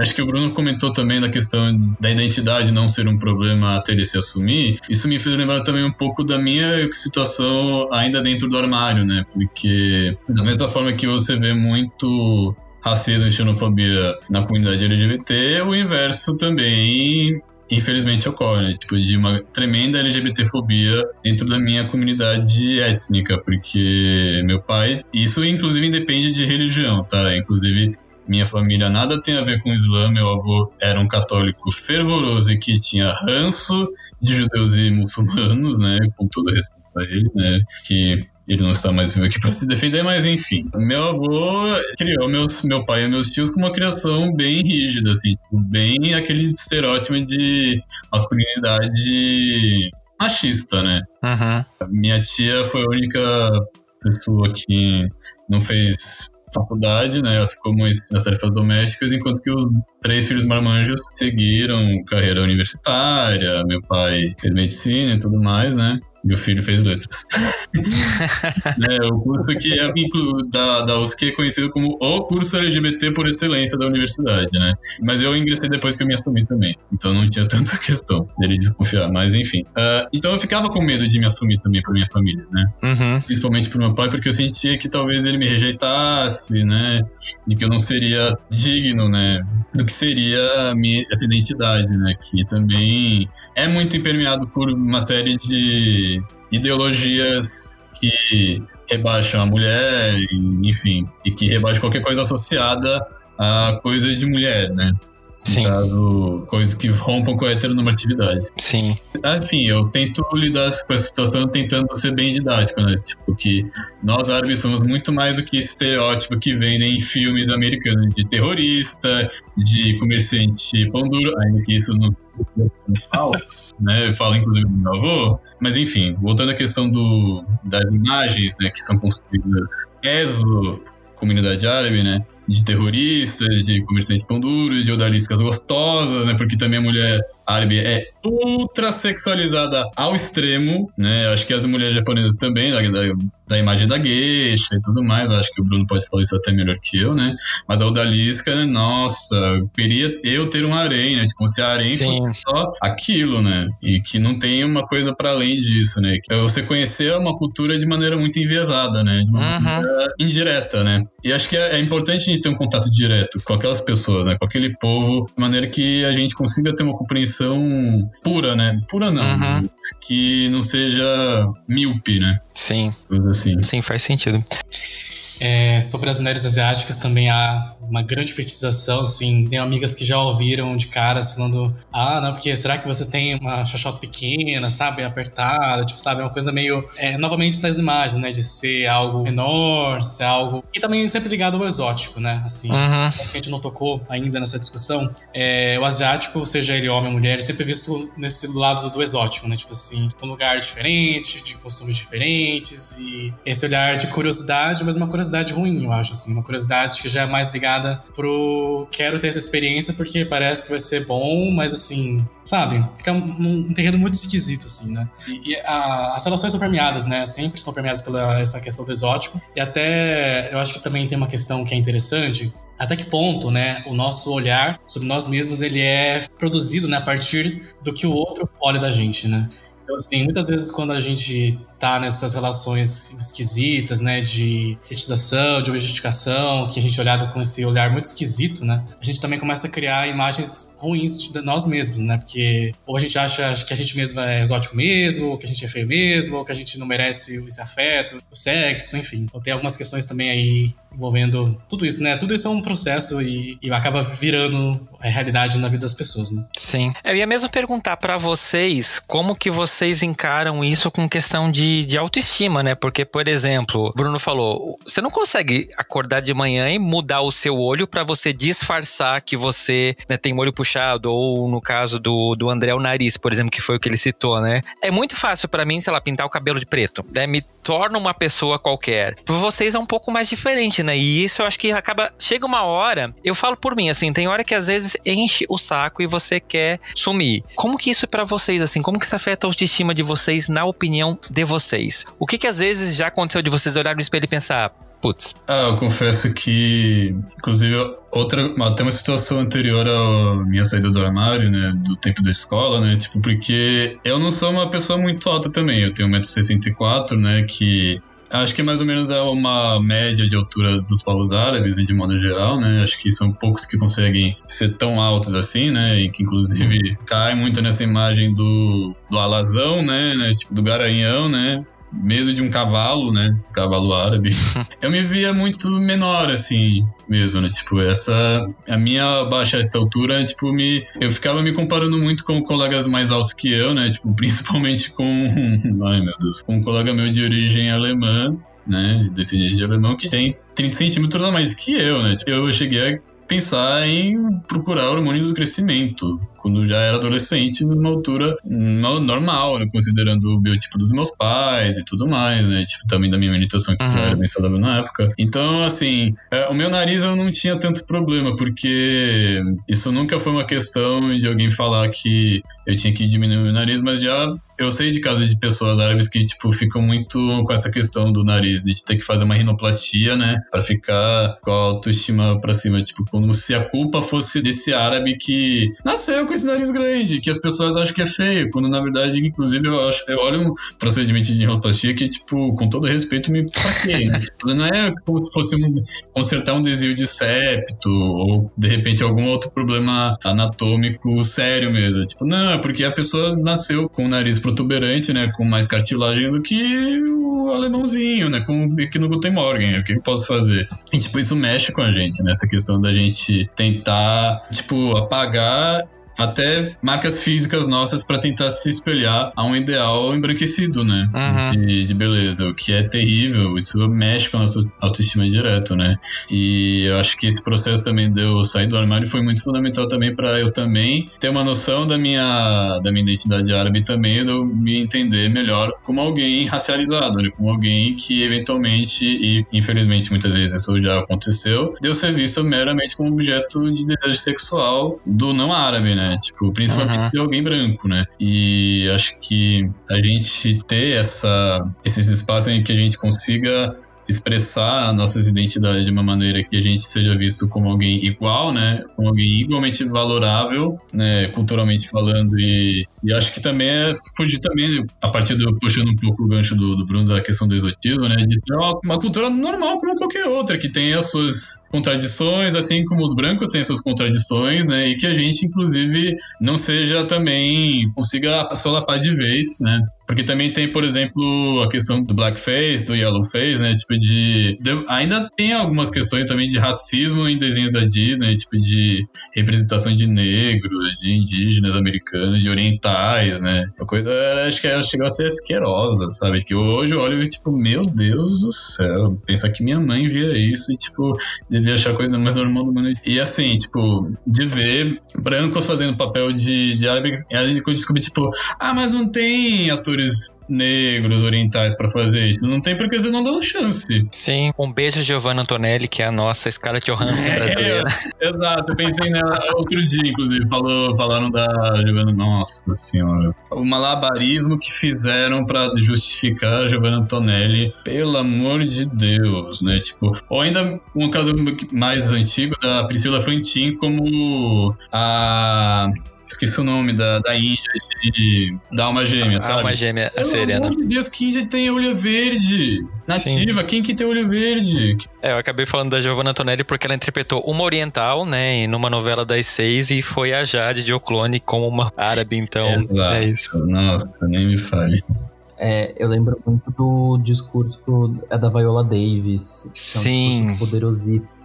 Acho que o Bruno comentou também da questão da identidade não ser um problema até ele se assumir. Isso me fez lembrar também um pouco da minha situação ainda dentro do armário, né? Porque, da mesma forma que você vê muito racismo e xenofobia na comunidade LGBT, o inverso também infelizmente ocorre, né? tipo, de uma tremenda LGBTfobia dentro da minha comunidade étnica, porque meu pai, isso inclusive independe de religião, tá? Inclusive minha família nada tem a ver com o Islã, meu avô era um católico fervoroso e que tinha ranço de judeus e muçulmanos, né? Com todo respeito a ele, né? Que ele não está mais vivo aqui para se defender, mas enfim. Meu avô criou meus, meu pai e meus tios com uma criação bem rígida, assim, tipo, bem aquele estereótipo de masculinidade machista, né? Uhum. Minha tia foi a única pessoa que não fez faculdade, né? Ela ficou muito nas tarefas domésticas, enquanto que os três filhos marmanjos seguiram carreira universitária. Meu pai fez medicina e tudo mais, né? Meu filho fez letras. é, o curso que é da, da USC é conhecido como o curso LGBT por excelência da universidade, né? Mas eu ingressei depois que eu me assumi também. Então não tinha tanta questão dele desconfiar. Mas enfim. Uh, então eu ficava com medo de me assumir também por minha família, né? Uhum. Principalmente pro meu pai, porque eu sentia que talvez ele me rejeitasse, né? De que eu não seria digno, né? Do que seria minha, essa identidade, né? Que também é muito impermeado por uma série de ideologias que rebaixam a mulher, enfim, e que rebaixam qualquer coisa associada a coisas de mulher, né? Sim. No caso, coisas que rompam com a heteronormatividade. Sim. Enfim, eu tento lidar com essa situação tentando ser bem didático, né? Tipo, que nós árabes somos muito mais do que esse estereótipo que vendem em filmes americanos de terrorista, de comerciante pão duro, ainda que isso não né? Eu falo inclusive do meu avô. Mas enfim, voltando à questão do, das imagens, né, que são construídas exo comunidade árabe, né? De terroristas, de comerciantes pão duros, de odaliscas gostosas, né? Porque também a mulher árabe é ultra sexualizada ao extremo, né? Acho que as mulheres japonesas também, da, da da imagem da gueixa e tudo mais. Acho que o Bruno pode falar isso até melhor que eu, né? Mas a odalisca, nossa, eu queria eu ter um harém, né? Como se a harém fosse só aquilo, né? E que não tem uma coisa para além disso, né? Você conhecer uma cultura de maneira muito enviesada, né? De uma Uhum. maneira indireta, né? E acho que é, é importante ter um contato direto com aquelas pessoas, né? Com aquele povo, de maneira que a gente consiga ter uma compreensão pura, né? Pura não, Uhum. que não seja míope, né? Sim, assim. sim, faz sentido. É, sobre as mulheres asiáticas também há uma grande fetichização, assim, tenho amigas que já ouviram de caras falando, ah, não, porque será que você tem uma xoxota pequena, sabe, apertada, tipo, sabe, uma coisa meio, é, novamente essas imagens, né, de ser algo menor, ser algo, e também sempre ligado ao exótico, né, assim, Uhum. que a gente não tocou ainda nessa discussão, é, o asiático, seja ele homem ou mulher, é sempre visto nesse lado do exótico, né? Tipo assim, um lugar diferente, de costumes diferentes, e esse olhar de curiosidade, mas uma curiosidade ruim, eu acho, assim, uma curiosidade que já é mais ligada pro quero ter essa experiência porque parece que vai ser bom, mas assim, sabe? Fica num um terreno muito esquisito, assim, né? E, e a- as relações são permeadas, né? Sempre são permeadas pela essa questão do exótico, e até eu acho que também tem uma questão que é interessante, até que ponto, né, o nosso olhar sobre nós mesmos ele é produzido, né, a partir do que o outro olha da gente, né? Então, assim, muitas vezes quando a gente tá nessas relações esquisitas, né, de fetichização, de objetificação, que a gente é olhado com esse olhar muito esquisito, né, a gente também começa a criar imagens ruins de nós mesmos, né, porque ou a gente acha que a gente mesmo é exótico mesmo, ou que a gente é feio mesmo, ou que a gente não merece esse afeto, o sexo, enfim. Então tem algumas questões também aí envolvendo tudo isso, né, tudo isso é um processo e, e acaba virando a realidade na vida das pessoas, né. Sim. Eu ia mesmo perguntar pra vocês como que vocês encaram isso com questão de, de autoestima, né? Porque, por exemplo, Bruno falou, você não consegue acordar de manhã e mudar o seu olho pra você disfarçar que você né, tem olho puxado, ou no caso do, do André, o nariz, por exemplo, que foi o que ele citou, né? É muito fácil pra mim, sei lá, pintar o cabelo de preto, né? Me torna uma pessoa qualquer. Pra vocês é um pouco mais diferente, né? E isso eu acho que acaba. Chega uma hora, eu falo por mim, assim, tem hora que às vezes enche o saco e você quer sumir. Como que isso é pra vocês, assim? Como que isso afeta a autoestima de vocês, na opinião de vocês? O que que às vezes já aconteceu de vocês olhar no espelho e pensar, putz, Ah, eu confesso que, inclusive, outra, até uma situação anterior à minha saída do armário, né, do tempo da escola, né, tipo, porque eu não sou uma pessoa muito alta também, eu tenho 1,64m, né, que acho que mais ou menos é uma média de altura dos povos árabes, né, de modo geral, né, acho que são poucos que conseguem ser tão altos assim, né, e que inclusive cai muito nessa imagem do, do alazão, né, né, tipo, do garanhão, né, mesmo de um cavalo, né? Cavalo árabe. eu me via muito menor, assim, mesmo, né? Tipo, essa. A minha baixa estatura, tipo, me. Eu ficava me comparando muito com colegas mais altos que eu, né? Tipo, principalmente com. Ai, meu Deus. Com um colega meu de origem alemã, né? Descendente de alemão, que tem 30 centímetros a mais que eu, né? Tipo, eu cheguei a pensar em procurar hormônio do crescimento quando já era adolescente, numa altura no- normal, né? considerando o biotipo dos meus pais e tudo mais, né? Tipo, também da minha alimentação, que Uhum. já era bem saudável na época. Então, assim, é, o meu nariz eu não tinha tanto problema, porque isso nunca foi uma questão de alguém falar que eu tinha que diminuir o meu nariz, mas já eu sei de casos de pessoas árabes que, tipo, ficam muito com essa questão do nariz, de ter que fazer uma rinoplastia, né? Pra ficar com a autoestima pra cima. Tipo, como se a culpa fosse desse árabe que nasceu com esse nariz grande, que as pessoas acham que é feio, quando na verdade, inclusive, eu, acho, eu olho um procedimento de rinoplastia que, tipo, com todo respeito, me? Tipo, Não é como se fosse um, consertar um desvio de septo, ou de repente algum outro problema anatômico sério mesmo. Tipo, não, é porque a pessoa nasceu com o nariz protuberante, né? Com mais cartilagem do que o alemãozinho, né? Com que no Guten Morgen. O que eu posso fazer? E, tipo, isso mexe com a gente, né? Essa questão da gente tentar, tipo, apagar até marcas físicas nossas para tentar se espelhar a um ideal embranquecido, né? Uhum. De, de beleza, o que é terrível. Isso mexe com a nossa autoestima direto, né? E eu acho que esse processo também de eu sair do armário foi muito fundamental também para eu também ter uma noção da minha, da minha identidade árabe também de eu me entender melhor como alguém racializado, né? Como alguém que eventualmente, e infelizmente muitas vezes isso já aconteceu, de eu ser visto meramente como objeto de desejo sexual do não árabe, né? Né? Tipo, principalmente uhum. de alguém branco, né? E acho que a gente ter essa, esses espaços em que a gente consiga expressar nossas identidades de uma maneira que a gente seja visto como alguém igual, né? Como alguém igualmente valorável, né? Culturalmente falando. E, e acho que também é fugir também, a partir do puxando um pouco o gancho do, do Bruno da questão do exotismo, né? De ser uma, uma, cultura normal como qualquer outra, que tem as suas contradições, assim como os brancos têm suas contradições, né? E que a gente, inclusive, não seja também, consiga solapar de vez, né? Porque também tem, por exemplo, a questão do blackface, do yellowface, né? Tipo, de, de, Ainda tem algumas questões também de racismo em desenhos da Disney, tipo, de representação de negros, de indígenas americanos, de orientais, né? Uma coisa, acho que ela chegou a ser asquerosa, sabe? Que hoje eu olho e, tipo, meu Deus do céu, pensar que minha mãe via isso e, tipo, devia achar a coisa mais normal do mundo. E assim, tipo, de ver brancos fazendo papel de, de árabe, aí eu descobri, tipo, ah, mas não tem atores negros, orientais para fazer isso. Não tem porque você não dá chance. Sim, um beijo Giovanna Antonelli, que é a nossa Scarlett Johansson brasileira. É, exato, eu pensei nela outro dia, inclusive, falou, falaram da Giovanna, nossa senhora. O malabarismo que fizeram para justificar a Giovanna Antonelli, pelo amor de Deus, né? Tipo, ou ainda um caso mais antigo da Priscila Frantin como a Esqueci o nome da, da Índia de dar Alma Gêmea, sabe? Alma Gêmea, a Serena. Pelo amor de Deus, que Índia tem olho verde? Nativa, Sim. quem que tem olho verde? É, eu acabei falando da Giovanna Antonelli porque ela interpretou uma oriental, né, numa novela das seis e foi a Jade de Oclone como uma árabe, então Exato. é isso. Nossa, nem me fale. É, eu lembro muito do discurso é da Viola Davis. Que Sim. É um discurso poderosíssimo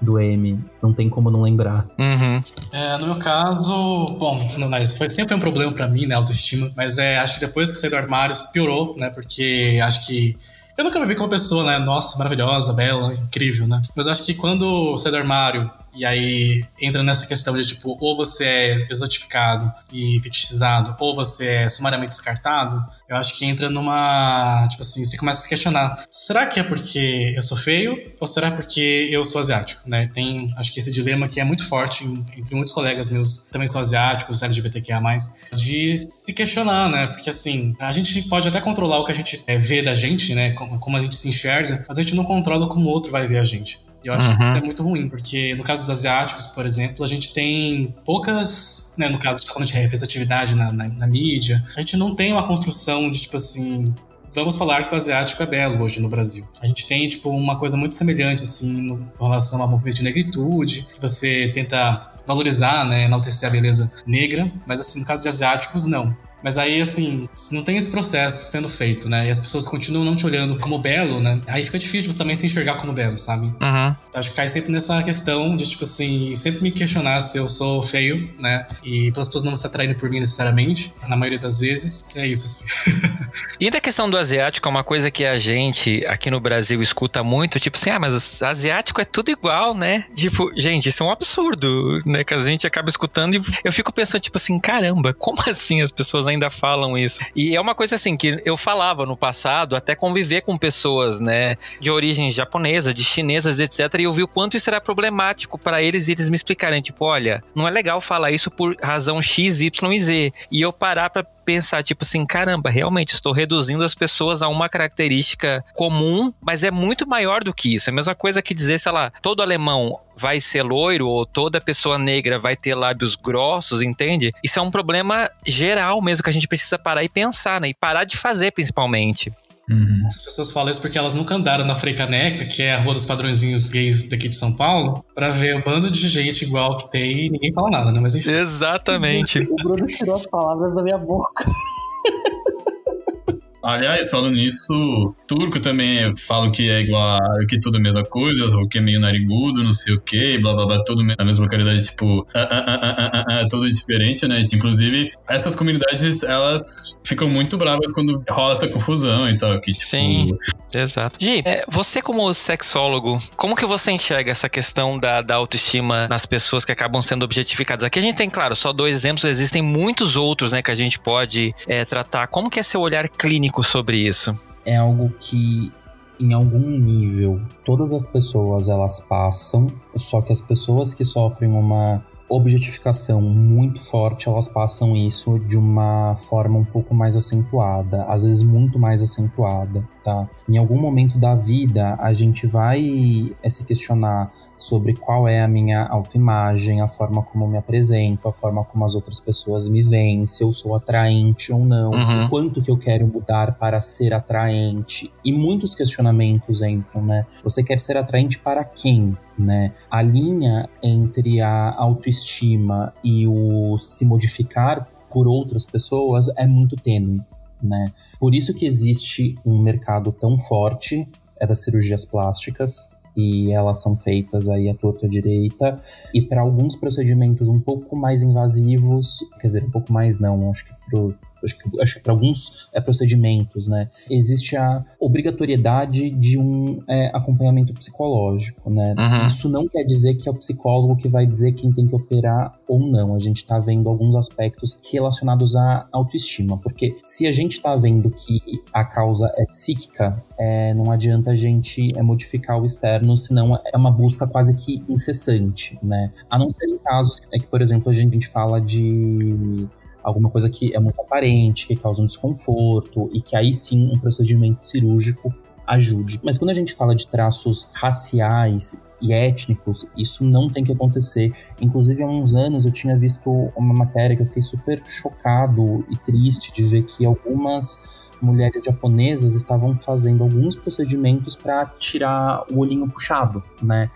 do M. Não tem como não lembrar. Uhum. É, no meu caso, bom, não, isso foi sempre um problema para mim, né, autoestima. Mas é, acho que depois que eu saí do armário, piorou, né, porque acho que eu nunca me vi como uma pessoa, né, nossa, maravilhosa, bela, incrível, né. Mas acho que quando eu saí do armário e aí entra nessa questão de tipo, ou você é exotificado e fetichizado, ou você é sumariamente descartado, eu acho que entra numa. Tipo assim, você começa a se questionar: será que é porque eu sou feio ou será porque eu sou asiático? Né? Tem, acho que esse dilema que é muito forte entre muitos colegas meus também são asiáticos, LGBTQIA, de se questionar, né? Porque assim, a gente pode até controlar o que a gente é, vê da gente, né? Como a gente se enxerga, mas a gente não controla como o outro vai ver a gente. Eu acho uhum. que isso é muito ruim, porque no caso dos asiáticos, por exemplo, a gente tem poucas, né, no caso, falando de representatividade na, na, na mídia, a gente não tem uma construção de, tipo assim, vamos falar que o asiático é belo hoje no Brasil. A gente tem, tipo, uma coisa muito semelhante, assim, no, com relação ao movimento de negritude, que você tenta valorizar, né, enaltecer a beleza negra, mas, assim, no caso de asiáticos, não. Mas aí, assim, se não tem esse processo sendo feito, né? E as pessoas continuam não te olhando como belo, né? Aí fica difícil você também se enxergar como belo, sabe? Uhum. Acho que cai sempre nessa questão de, tipo assim, sempre me questionar se eu sou feio, né? E pelas pessoas não se atraírem por mim necessariamente, na maioria das vezes. É isso, assim. e ainda a questão do asiático é uma coisa que a gente aqui no Brasil escuta muito, tipo assim, ah, mas asiático é tudo igual, né? Tipo, gente, isso é um absurdo, né? Que a gente acaba escutando e eu fico pensando, tipo assim, caramba, como assim as pessoas ainda falam isso. E é uma coisa assim que eu falava no passado, até conviver com pessoas, né, de origem japonesa, de chinesas, etc. E eu vi o quanto isso era problemático para eles e eles me explicarem, tipo, olha, não é legal falar isso por razão X, Y e Z. E eu parar para pensar, tipo assim, caramba, realmente estou reduzindo as pessoas a uma característica comum, mas é muito maior do que isso. É a mesma coisa que dizer, sei lá, todo alemão vai ser loiro ou toda pessoa negra vai ter lábios grossos, entende? Isso é um problema geral mesmo que a gente precisa parar e pensar, né? E parar de fazer, principalmente. Uhum. As pessoas falam isso porque elas nunca andaram na Freicaneca, que é a rua dos padrõezinhos gays daqui de São Paulo, para ver o bando de gente igual que tem e ninguém fala nada, né? Mas enfim. Exatamente. o Bruno tirou as palavras da minha boca. Aliás, falando nisso, turco também falam que é igual a, que tudo a mesma coisa, ou que é meio narigudo, não sei o que, blá blá blá, tudo na mesma qualidade, tipo, ah, ah, ah, tudo diferente, né? Inclusive, essas comunidades, elas ficam muito bravas quando rola essa confusão e tal. Que, tipo... Sim, exato. Gi, é, você como sexólogo, como que você enxerga essa questão da, da autoestima nas pessoas que acabam sendo objetificadas? Aqui a gente tem, claro, só dois exemplos, existem muitos outros, né, que a gente pode é, tratar. Como que é seu olhar clínico sobre isso? É algo que em algum nível todas as pessoas elas passam, só que as pessoas que sofrem uma objetificação muito forte, elas passam isso de uma forma um pouco mais acentuada, às vezes muito mais acentuada, tá? Em algum momento da vida, a gente vai é, se questionar sobre qual é a minha autoimagem, a forma como eu me apresento, a forma como as outras pessoas me veem, se eu sou atraente ou não, uhum. quanto que eu quero mudar para ser atraente. E muitos questionamentos entram, né? Você quer ser atraente para quem? Né? A linha entre a autoestima e o se modificar por outras pessoas é muito tênue. Né? Por isso que existe um mercado tão forte é das cirurgias plásticas, e elas são feitas aí à torta direita. E para alguns procedimentos um pouco mais invasivos, quer dizer, um pouco mais não, acho que pro acho que, acho que para alguns é, procedimentos, né, existe a obrigatoriedade de um é, acompanhamento psicológico, né? Uhum. Isso não quer dizer que é o psicólogo que vai dizer quem tem que operar ou não. A gente está vendo alguns aspectos relacionados à autoestima, porque se a gente está vendo que a causa é psíquica, é, não adianta a gente é, modificar o externo, senão é uma busca quase que incessante, né? A não ser em casos é que, por exemplo, a gente, a gente fala de alguma coisa que é muito aparente, que causa um desconforto e que aí sim um procedimento cirúrgico ajude. Mas quando a gente fala de traços raciais e étnicos, isso não tem que acontecer. Inclusive, há uns anos eu tinha visto uma matéria que eu fiquei super chocado e triste de ver que algumas mulheres japonesas estavam fazendo alguns procedimentos para tirar o olhinho puxado, né?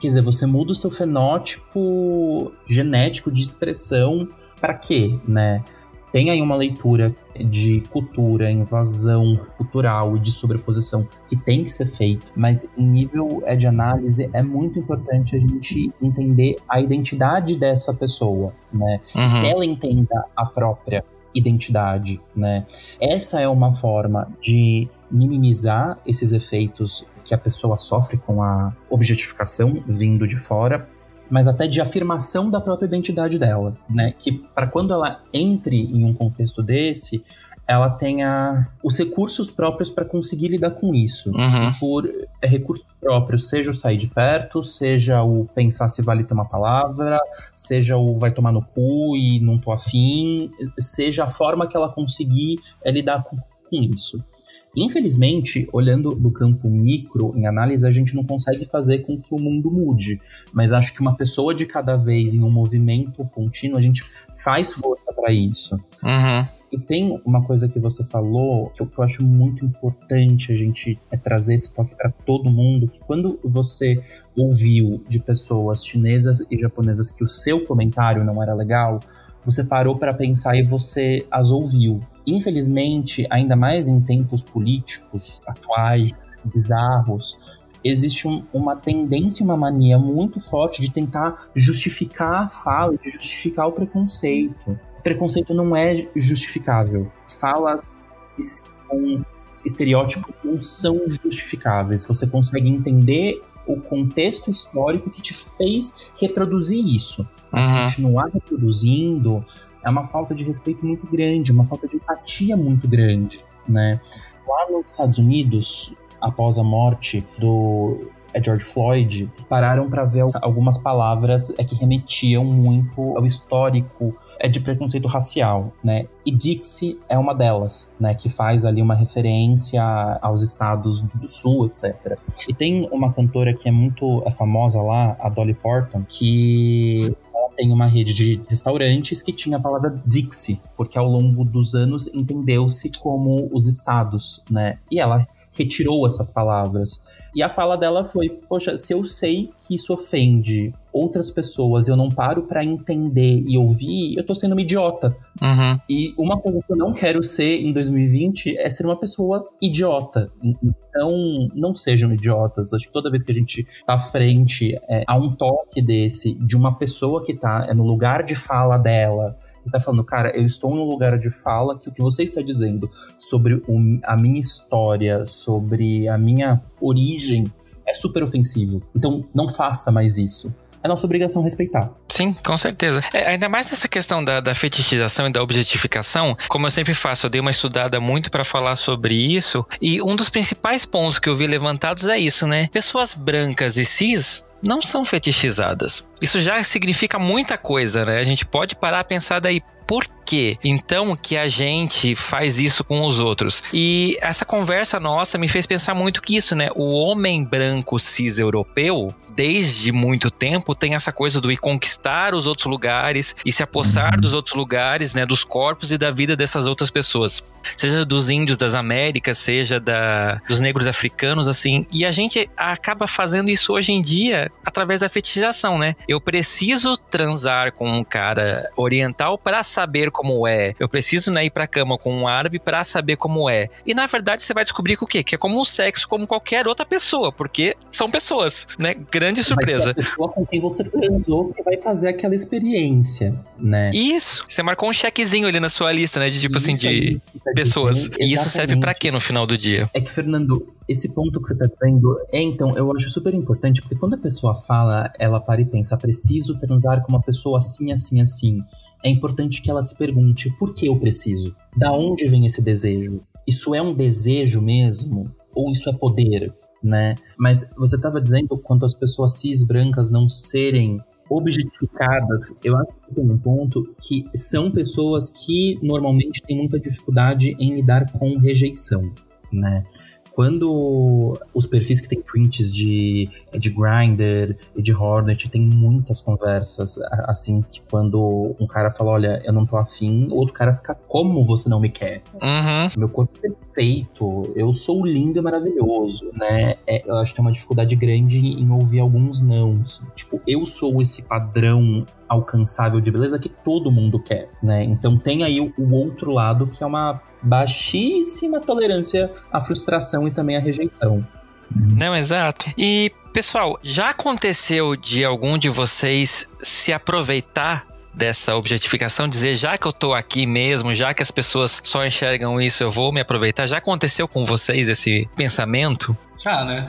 Quer dizer, você muda o seu fenótipo genético de expressão para quê, né? Tem aí uma leitura de cultura, invasão cultural e de sobreposição que tem que ser feito, mas em nível é, de análise é muito importante a gente entender a identidade dessa pessoa, né? Uhum. Ela entenda a própria identidade, né? Essa é uma forma de minimizar esses efeitos que a pessoa sofre com a objetificação vindo de fora mas até de afirmação da própria identidade dela, né? Que para quando ela entre em um contexto desse, ela tenha os recursos próprios para conseguir lidar com isso. Uhum. Por é, recursos próprios, seja o sair de perto, seja o pensar se vale ter uma palavra, seja o vai tomar no cu e não tô afim, seja a forma que ela conseguir é, lidar com, com isso. Infelizmente, olhando do campo micro, em análise, a gente não consegue fazer com que o mundo mude. Mas acho que uma pessoa de cada vez em um movimento contínuo, a gente faz força para isso. Uhum. E tem uma coisa que você falou que eu, que eu acho muito importante a gente é trazer esse toque para todo mundo, que quando você ouviu de pessoas chinesas e japonesas que o seu comentário não era legal, você parou para pensar e você as ouviu. Infelizmente, ainda mais em tempos políticos atuais, bizarros, existe um, uma tendência, uma mania muito forte de tentar justificar a fala, de justificar o preconceito. Preconceito não é justificável. Falas com estereótipos não são justificáveis. Você consegue entender o contexto histórico que te fez reproduzir isso. Mas uhum. continuar reproduzindo é uma falta de respeito muito grande, uma falta de empatia muito grande, né? Lá nos Estados Unidos, após a morte do George Floyd, pararam para ver algumas palavras é, que remetiam muito ao histórico é de preconceito racial, né? E Dixie é uma delas, né? Que faz ali uma referência aos estados do sul, etc. E tem uma cantora que é muito é famosa lá, a Dolly Parton, que tem uma rede de restaurantes que tinha a palavra Dixie, porque ao longo dos anos entendeu-se como os estados, né? E ela retirou essas palavras. E a fala dela foi: Poxa, se eu sei que isso ofende outras pessoas, eu não paro para entender e ouvir, eu tô sendo uma idiota. Uhum. E uma coisa que eu não quero ser em 2020 é ser uma pessoa idiota. Então, não sejam idiotas. Acho que toda vez que a gente tá à frente é, a um toque desse, de uma pessoa que tá é, no lugar de fala dela, e tá falando, cara, eu estou num lugar de fala que o que você está dizendo sobre o, a minha história, sobre a minha origem, é super ofensivo. Então, não faça mais isso é nossa obrigação respeitar. Sim, com certeza. É, ainda mais nessa questão da, da fetichização e da objetificação, como eu sempre faço, eu dei uma estudada muito para falar sobre isso, e um dos principais pontos que eu vi levantados é isso, né? Pessoas brancas e cis não são fetichizadas. Isso já significa muita coisa, né? A gente pode parar a pensar daí, por que então que a gente faz isso com os outros? E essa conversa nossa me fez pensar muito que isso, né? O homem branco cis europeu, desde muito tempo, tem essa coisa do ir conquistar os outros lugares e se apossar uhum. dos outros lugares, né? Dos corpos e da vida dessas outras pessoas. Seja dos índios das Américas, seja da, dos negros africanos, assim. E a gente acaba fazendo isso hoje em dia através da fetichização, né? Eu preciso transar com um cara oriental para saber como é. Eu preciso né, ir pra cama com um árabe para saber como é. E na verdade você vai descobrir que o quê? Que é como um sexo, como qualquer outra pessoa, porque são pessoas, né? Grande surpresa. Vai ser a pessoa com quem você transou que vai fazer aquela experiência, né? Isso. Você marcou um chequezinho ali na sua lista, né? De tipo isso assim, de pessoas. E isso serve para quê no final do dia? É que, Fernando, esse ponto que você tá dizendo é, então, eu acho super importante, porque quando a pessoa fala, ela para e pensa, preciso transar com uma pessoa assim, assim, assim é importante que ela se pergunte: por que eu preciso? Da onde vem esse desejo? Isso é um desejo mesmo? Ou isso é poder? Né? Mas você estava dizendo quanto as pessoas cis brancas não serem objetificadas, eu acho que tem um ponto que são pessoas que normalmente têm muita dificuldade em lidar com rejeição, né? Quando os perfis que tem prints de, de Grindr e de Hornet tem muitas conversas, assim, que quando um cara fala, olha, eu não tô afim, o outro cara fica, como você não me quer? Uhum. Meu corpo é perfeito, eu sou lindo e maravilhoso, né? É, eu acho que tem uma dificuldade grande em ouvir alguns nãos. Tipo, eu sou esse padrão alcançável de beleza que todo mundo quer, né? Então tem aí o, o outro lado que é uma baixíssima tolerância à frustração e também à rejeição. Não, exato. E pessoal, já aconteceu de algum de vocês se aproveitar dessa objetificação, dizer já que eu tô aqui mesmo, já que as pessoas só enxergam isso, eu vou me aproveitar. Já aconteceu com vocês esse pensamento? Já, né?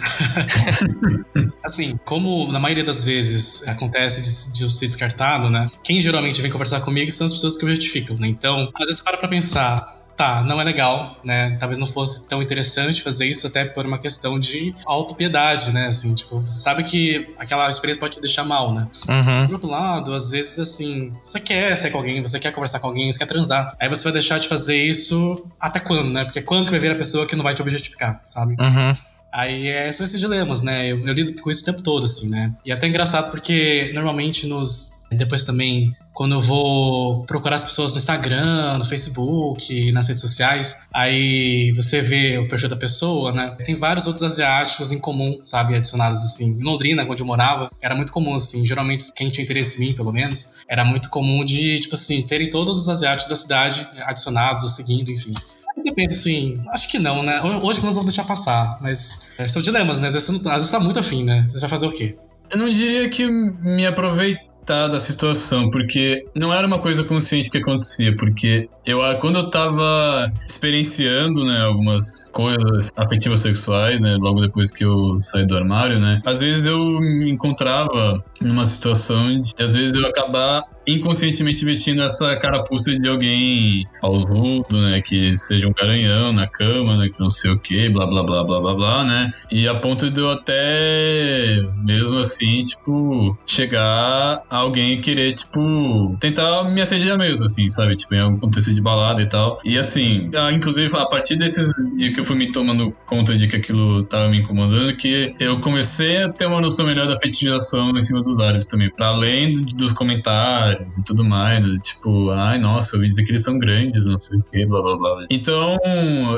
assim, como na maioria das vezes acontece de, de eu ser descartado, né? Quem geralmente vem conversar comigo são as pessoas que objetificam, né? Então, às vezes para pra pensar, tá, não é legal, né? Talvez não fosse tão interessante fazer isso até por uma questão de autopiedade, né? Assim, tipo, você sabe que aquela experiência pode te deixar mal, né? Uhum. Por outro lado, às vezes, assim, você quer sair com alguém, você quer conversar com alguém, você quer transar. Aí você vai deixar de fazer isso até quando, né? Porque quando que vai vir a pessoa que não vai te objetificar, sabe? Uhum. Aí é, são esses dilemas, né? Eu, eu, lido com isso o tempo todo, assim, né? E é até engraçado porque normalmente nos. Depois também, quando eu vou procurar as pessoas no Instagram, no Facebook, nas redes sociais, aí você vê o perfil da pessoa, né? Tem vários outros asiáticos em comum, sabe? Adicionados assim. Em Londrina, onde eu morava, era muito comum, assim. Geralmente, quem tinha interesse em mim, pelo menos, era muito comum de, tipo assim, terem todos os asiáticos da cidade adicionados ou seguindo, enfim. Você pensa assim, acho que não, né? Hoje nós vamos deixar passar, mas é, são dilemas, né? Às vezes, às vezes tá muito afim, né? Você vai fazer o quê? Eu não diria que me aproveitei da situação, porque não era uma coisa consciente que acontecia, porque eu quando eu tava experienciando, né, algumas coisas afetivas sexuais, né, logo depois que eu saí do armário, né, às vezes eu me encontrava numa situação de às vezes eu acabar inconscientemente vestindo essa carapuça de alguém pausudo, né? Que seja um garanhão na cama, né? Que não sei o que, blá blá blá blá blá blá, né? E a ponto de eu até, mesmo assim, tipo, chegar a alguém querer, tipo, tentar me assediar mesmo, assim, sabe? Tipo, em algum contexto de balada e tal. E assim, inclusive, a partir desses dias que eu fui me tomando conta de que aquilo tava me incomodando, que eu comecei a ter uma noção melhor da fetichização em cima dos árabes também. Para além dos comentários e tudo mais. Né? Tipo, ai, nossa, eu ouvi dizer que eles são grandes, não sei o que, blá blá blá. Então,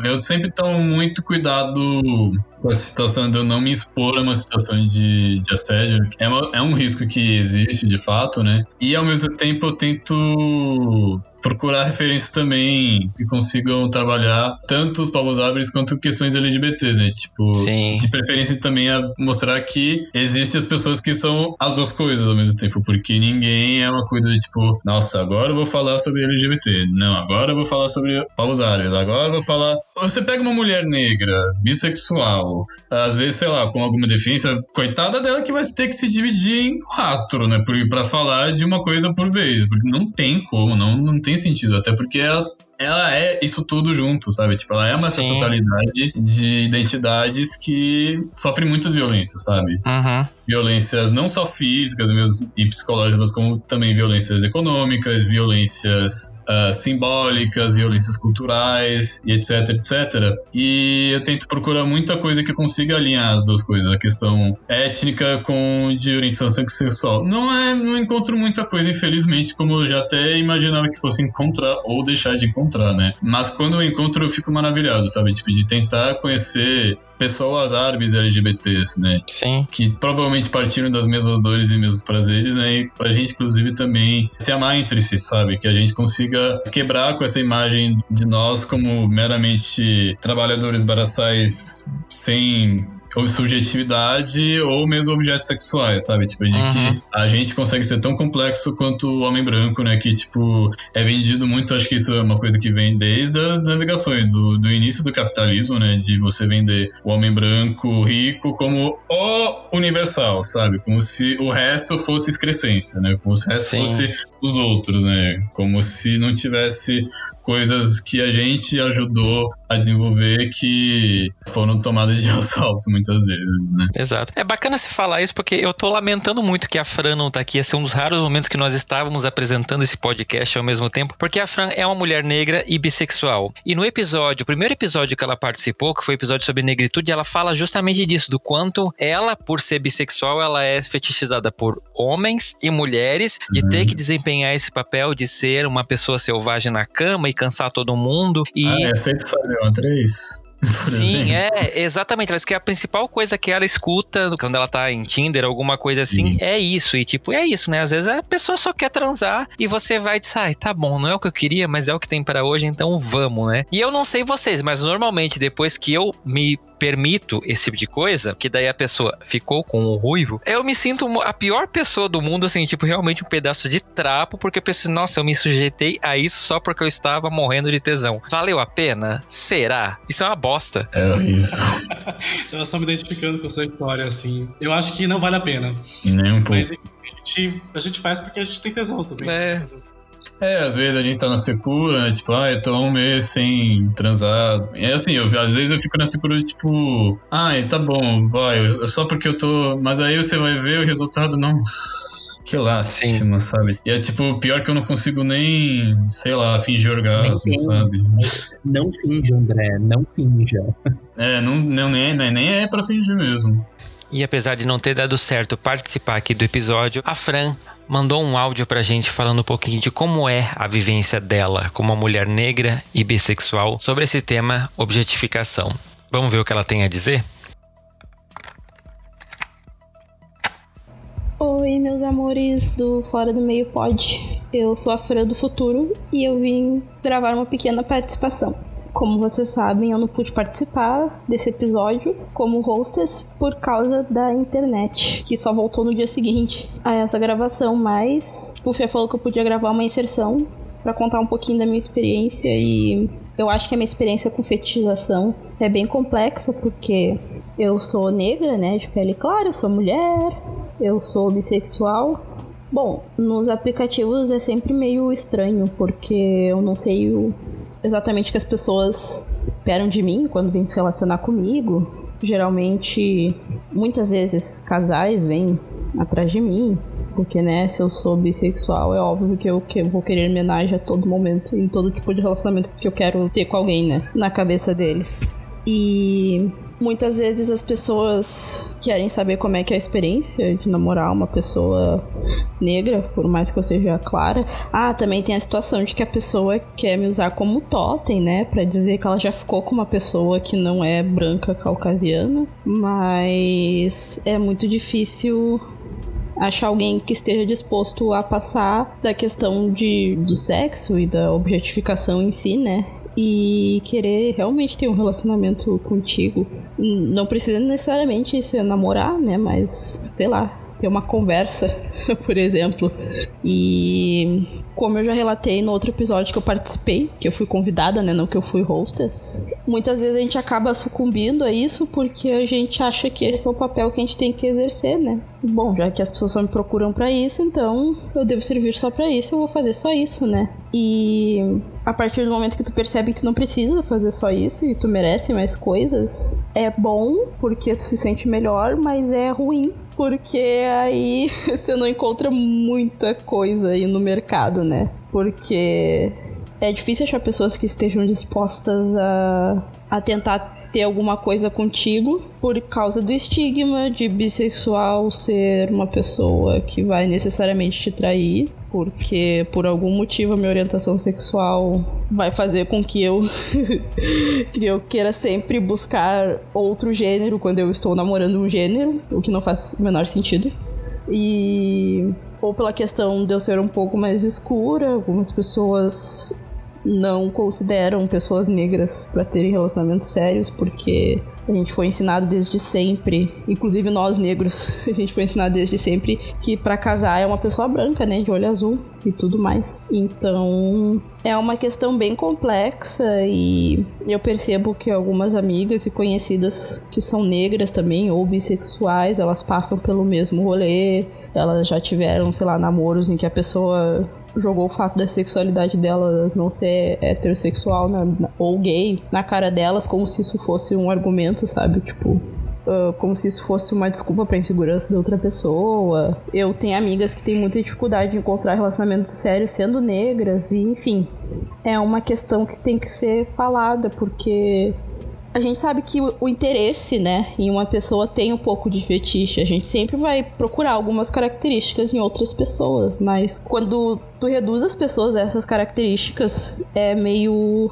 eu sempre tomo muito cuidado com a situação de eu não me expor a uma situação de, de assédio. É, uma, é um risco que existe, de fato, né? E ao mesmo tempo eu tento procurar referências também que consigam trabalhar tanto os povos árabes quanto questões LGBTs, né? Tipo, Sim. de preferência também a mostrar que existem as pessoas que são as duas coisas ao mesmo tempo, porque ninguém é uma coisa de tipo, nossa, agora eu vou falar sobre LGBT, não, agora eu vou falar sobre povos árabes, agora eu vou falar. Você pega uma mulher negra, bissexual, às vezes, sei lá, com alguma deficiência, coitada dela que vai ter que se dividir em quatro, né? Para falar de uma coisa por vez, porque não tem como, não, não tem sentido, até porque ela ela é isso tudo junto, sabe? Tipo, ela é uma essa totalidade de identidades que sofrem muitas violências, sabe? Uhum. Violências não só físicas e psicológicas, como também violências econômicas, violências uh, simbólicas, violências culturais e etc, etc. E eu tento procurar muita coisa que consiga alinhar as duas coisas, a questão étnica com de orientação sexual. Não é, não encontro muita coisa, infelizmente, como eu já até imaginava que fosse encontrar ou deixar de encontrar, né? Mas quando eu encontro, eu fico maravilhado, sabe? Tipo, de tentar conhecer pessoas árabes LGBTs, né? Sim. Que provavelmente partiram das mesmas dores e mesmos prazeres, né? E pra gente, inclusive, também se amar entre si, sabe? Que a gente consiga quebrar com essa imagem de nós como meramente trabalhadores baraçais sem ou subjetividade ou mesmo objetos sexuais, sabe? Tipo, de uhum. que a gente consegue ser tão complexo quanto o homem branco, né? Que, tipo, é vendido muito, acho que isso é uma coisa que vem desde as navegações, do, do início do capitalismo, né? De você vender o homem branco rico como o universal, sabe? Como se o resto fosse excrescência, né? Como se o resto Sim. fosse os outros, né? Como se não tivesse coisas que a gente ajudou a desenvolver que foram tomadas de assalto muitas vezes, né? Exato. É bacana se falar isso porque eu tô lamentando muito que a Fran não tá aqui. Esse é um dos raros momentos que nós estávamos apresentando esse podcast ao mesmo tempo, porque a Fran é uma mulher negra e bissexual. E no episódio, o primeiro episódio que ela participou, que foi o episódio sobre negritude, ela fala justamente disso, do quanto ela, por ser bissexual, ela é fetichizada por homens e mulheres, de uhum. ter que desempenhar esse papel de ser uma pessoa selvagem na cama e cansar todo mundo. E... Ah, é, aceito fazer uma três. Sim, é, exatamente. Acho que a principal coisa que ela escuta quando ela tá em Tinder, alguma coisa assim, Sim. é isso. E tipo, é isso, né? Às vezes a pessoa só quer transar e você vai e diz, ai, tá bom, não é o que eu queria, mas é o que tem para hoje, então vamos, né? E eu não sei vocês, mas normalmente depois que eu me permito esse tipo de coisa, que daí a pessoa ficou com o ruivo, eu me sinto a pior pessoa do mundo, assim, tipo, realmente um pedaço de trapo, porque eu pensei, nossa, eu me sujeitei a isso só porque eu estava morrendo de tesão. Valeu a pena? Será? Isso é uma bosta. É horrível. Tava só me identificando com a sua história, assim. Eu acho que não vale a pena. Nem um pouco. Mas a gente, a gente faz porque a gente tem tesão também. É. É, às vezes a gente tá na secura, né? Tipo, ah, eu tô um mês sem transar. É assim, eu, às vezes eu fico na secura, tipo, ah, tá bom, vai, só porque eu tô. Mas aí você vai ver o resultado, não. Que lástima, Sim. sabe? E é tipo, pior que eu não consigo nem, sei lá, fingir orgasmo, nem sabe? Não finge, André, não finja. É, não, não, nem, é, nem é pra fingir mesmo. E apesar de não ter dado certo participar aqui do episódio, a Fran mandou um áudio pra gente falando um pouquinho de como é a vivência dela como uma mulher negra e bissexual sobre esse tema objetificação. Vamos ver o que ela tem a dizer? Oi, meus amores do Fora do Meio Pod. Eu sou a Fran do Futuro e eu vim gravar uma pequena participação. Como vocês sabem, eu não pude participar desse episódio como hostess por causa da internet, que só voltou no dia seguinte a essa gravação, mas o Fê falou que eu podia gravar uma inserção para contar um pouquinho da minha experiência e eu acho que a minha experiência com fetichização é bem complexa porque eu sou negra, né, de pele clara, eu sou mulher, eu sou bissexual. Bom, nos aplicativos é sempre meio estranho porque eu não sei o exatamente o que as pessoas esperam de mim quando vêm se relacionar comigo. Geralmente, muitas vezes, casais vêm atrás de mim, porque, né, se eu sou bissexual, é óbvio que eu, que vou querer homenagem a todo momento, em todo tipo de relacionamento que eu quero ter com alguém, né, na cabeça deles. E Muitas vezes as pessoas querem saber como é que é a experiência de namorar uma pessoa negra, por mais que eu seja clara. Ah, também tem a situação de que a pessoa quer me usar como totem, né, para dizer que ela já ficou com uma pessoa que não é branca caucasiana, mas é muito difícil achar alguém que esteja disposto a passar da questão de, do sexo e da objetificação em si, né? E querer realmente ter um relacionamento contigo. Não precisa necessariamente ser namorar, né? Mas, sei lá, ter uma conversa, por exemplo. E como eu já relatei no outro episódio que eu participei, que eu fui convidada, né, não que eu fui hostess, muitas vezes a gente acaba sucumbindo a isso porque a gente acha que esse é o papel que a gente tem que exercer, né? Bom, já que as pessoas só me procuram para isso, então eu devo servir só para isso, eu vou fazer só isso, né? E a partir do momento que tu percebe que tu não precisa fazer só isso e tu merece mais coisas, é bom porque tu se sente melhor, mas é ruim porque aí você não encontra muita coisa aí no mercado, né? Porque é difícil achar pessoas que estejam dispostas a, a tentar ter alguma coisa contigo por causa do estigma de bissexual ser uma pessoa que vai necessariamente te trair, porque por algum motivo a minha orientação sexual vai fazer com que eu que eu queira sempre buscar outro gênero quando eu estou namorando um gênero, o que não faz o menor sentido. E ou pela questão de eu ser um pouco mais escura, algumas pessoas não consideram pessoas negras para terem relacionamentos sérios, porque a gente foi ensinado desde sempre, inclusive nós negros, a gente foi ensinado desde sempre que para casar é uma pessoa branca, né, de olho azul e tudo mais. Então, é uma questão bem complexa e eu percebo que algumas amigas e conhecidas que são negras também ou bissexuais, elas passam pelo mesmo rolê, elas já tiveram, sei lá, namoros em que a pessoa jogou o fato da sexualidade delas não ser heterossexual na, na, ou gay na cara delas como se isso fosse um argumento, sabe? Tipo, Uh, como se isso fosse uma desculpa para insegurança da outra pessoa. Eu tenho amigas que têm muita dificuldade de encontrar relacionamentos sérios sendo negras, e enfim, é uma questão que tem que ser falada, porque a gente sabe que o, interesse, né, em uma pessoa tem um pouco de fetiche. A gente sempre vai procurar algumas características em outras pessoas, mas quando tu reduz as pessoas a essas características, é meio.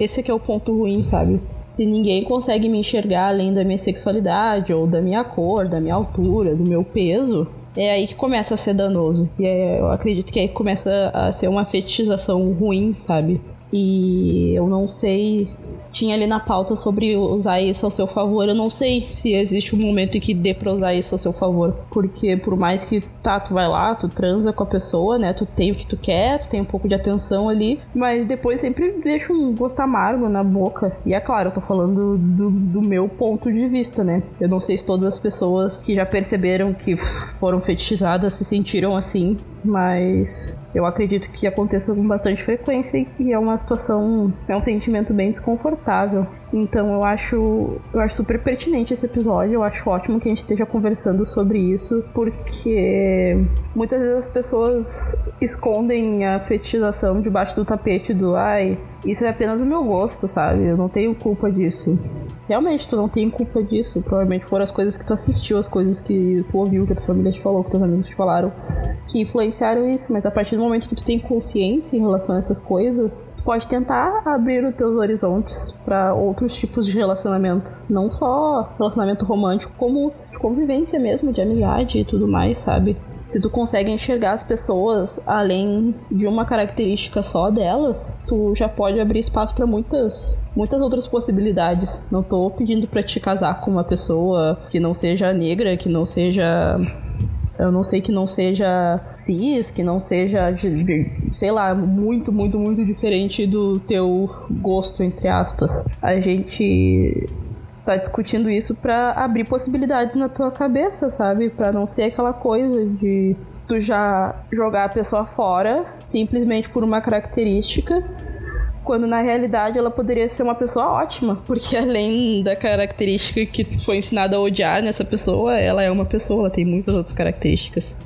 Esse aqui é o ponto ruim, sabe? Se ninguém consegue me enxergar além da minha sexualidade, ou da minha cor, da minha altura, do meu peso, é aí que começa a ser danoso. E é, eu acredito que aí começa a ser uma fetichização ruim, sabe? E eu não sei tinha ali na pauta sobre usar isso ao seu favor. Eu não sei se existe um momento em que dê pra usar isso ao seu favor. Porque por mais que tá, tu vai lá, tu transa com a pessoa, né? Tu tem o que tu quer, tu tem um pouco de atenção ali, mas depois sempre deixa um gosto amargo na boca. E é claro, eu tô falando do, do meu ponto de vista, né? Eu não sei se todas as pessoas que já perceberam que foram fetichizadas se sentiram assim, mas eu acredito que aconteça com bastante frequência e que é uma situação, é um sentimento bem desconfortável. Então eu acho, eu acho super pertinente esse episódio, eu acho ótimo que a gente esteja conversando sobre isso, porque muitas vezes as pessoas escondem a fetichização debaixo do tapete do ai, isso é apenas o meu gosto, sabe? Eu não tenho culpa disso. Realmente, tu não tem culpa disso. Provavelmente foram as coisas que tu assistiu, as coisas que tu ouviu, que a tua família te falou, que teus amigos te falaram, que influenciaram isso. Mas a partir do momento que tu tem consciência em relação a essas coisas, tu pode tentar abrir os teus horizontes para outros tipos de relacionamento. Não só relacionamento romântico, como de convivência mesmo, de amizade e tudo mais, sabe? Se tu consegue enxergar as pessoas além de uma característica só delas, tu já pode abrir espaço para muitas, muitas outras possibilidades. Não tô pedindo para te casar com uma pessoa que não seja negra, que não seja eu não sei que não seja cis, que não seja, sei lá, muito, muito, muito diferente do teu gosto, entre aspas. A gente tá discutindo isso para abrir possibilidades na tua cabeça, sabe? Para não ser aquela coisa de tu já jogar a pessoa fora simplesmente por uma característica, quando na realidade ela poderia ser uma pessoa ótima, porque além da característica que foi ensinada a odiar nessa pessoa, ela é uma pessoa, ela tem muitas outras características.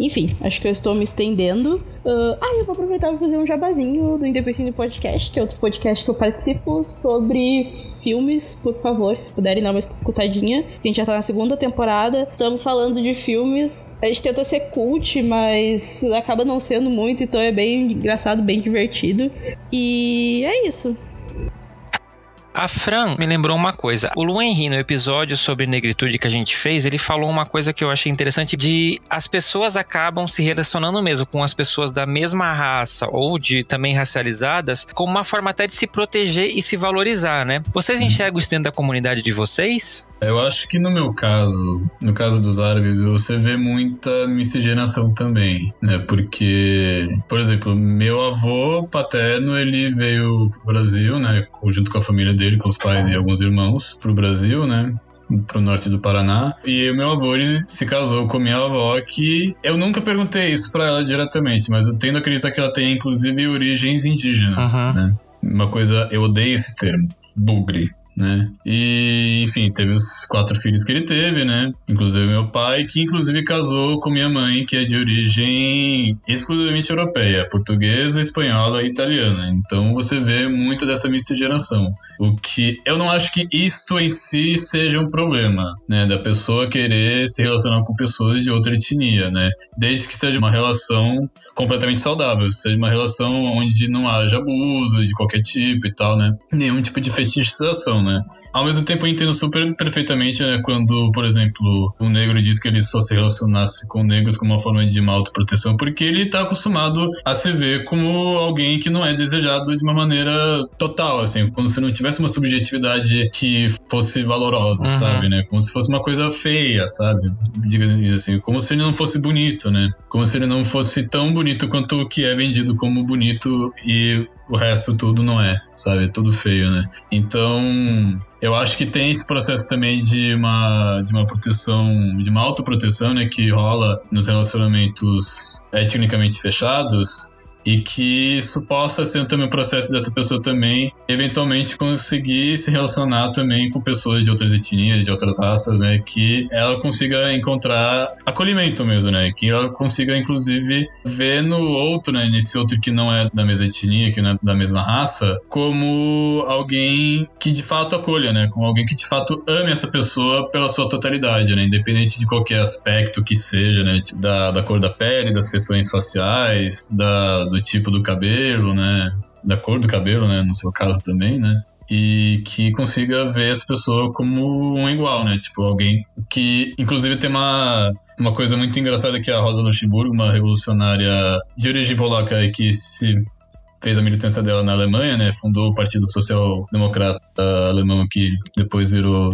Enfim, acho que eu estou me estendendo. Uh, ah, eu vou aproveitar para fazer um jabazinho do Independente Podcast, que é outro podcast que eu participo sobre filmes, por favor, se puderem dar uma escutadinha. A gente já tá na segunda temporada. Estamos falando de filmes. A gente tenta ser cult, mas acaba não sendo muito, então é bem engraçado, bem divertido. E é isso. A Fran me lembrou uma coisa. O Lu Henry, no episódio sobre negritude que a gente fez, ele falou uma coisa que eu achei interessante de as pessoas acabam se relacionando mesmo com as pessoas da mesma raça ou de também racializadas como uma forma até de se proteger e se valorizar, né? Vocês enxergam isso dentro da comunidade de vocês? Eu acho que no meu caso, no caso dos árabes, você vê muita miscigenação também, né? Porque, por exemplo, meu avô paterno, ele veio pro Brasil, né? Junto com a família dele, com os pais e alguns irmãos, pro Brasil, né? pro norte do Paraná. E o meu avô ele se casou com minha avó, que eu nunca perguntei isso para ela diretamente, mas eu tendo a acreditar que ela tem inclusive origens indígenas, uhum. né? Uma coisa, eu odeio esse termo, bugre né? E, enfim, teve os quatro filhos que ele teve, né? Inclusive meu pai, que inclusive casou com minha mãe, que é de origem exclusivamente europeia, portuguesa, espanhola e italiana. Então você vê muito dessa miscigenação. O que eu não acho que isto em si seja um problema, né? Da pessoa querer se relacionar com pessoas de outra etnia, né? Desde que seja uma relação completamente saudável, seja uma relação onde não haja abuso de qualquer tipo e tal, né? Nenhum tipo de fetichização, né? Né? Ao mesmo tempo, eu entendo super perfeitamente, né, quando, por exemplo, um negro diz que ele só se relacionasse com negros como uma forma de uma autoproteção, porque ele tá acostumado a se ver como alguém que não é desejado de uma maneira total, assim, como se não tivesse uma subjetividade que fosse valorosa, uhum. sabe, né? Como se fosse uma coisa feia, sabe? Digamos assim, como se ele não fosse bonito, né? Como se ele não fosse tão bonito quanto o que é vendido como bonito e o resto tudo não é, sabe? Tudo feio, né? Então, eu acho que tem esse processo também de uma, de uma proteção, de uma autoproteção, né? Que rola nos relacionamentos etnicamente fechados e que isso possa ser também um processo dessa pessoa também eventualmente conseguir se relacionar também com pessoas de outras etnias, de outras raças, né, que ela consiga encontrar acolhimento mesmo, né, que ela consiga inclusive ver no outro, né, nesse outro que não é da mesma etnia, que não é da mesma raça, como alguém que de fato acolha, né, como alguém que de fato ame essa pessoa pela sua totalidade, né, independente de qualquer aspecto que seja, né, da, da cor da pele, das feições faciais, da do tipo do cabelo, né? Da cor do cabelo, né? No seu caso também, né? E que consiga ver essa pessoa como um igual, né? Tipo, alguém que, inclusive, tem uma, uma coisa muito engraçada que é a Rosa Luxemburgo, uma revolucionária de origem polaca e que se fez a militância dela na Alemanha, né? Fundou o Partido Social Democrata Alemão, que depois virou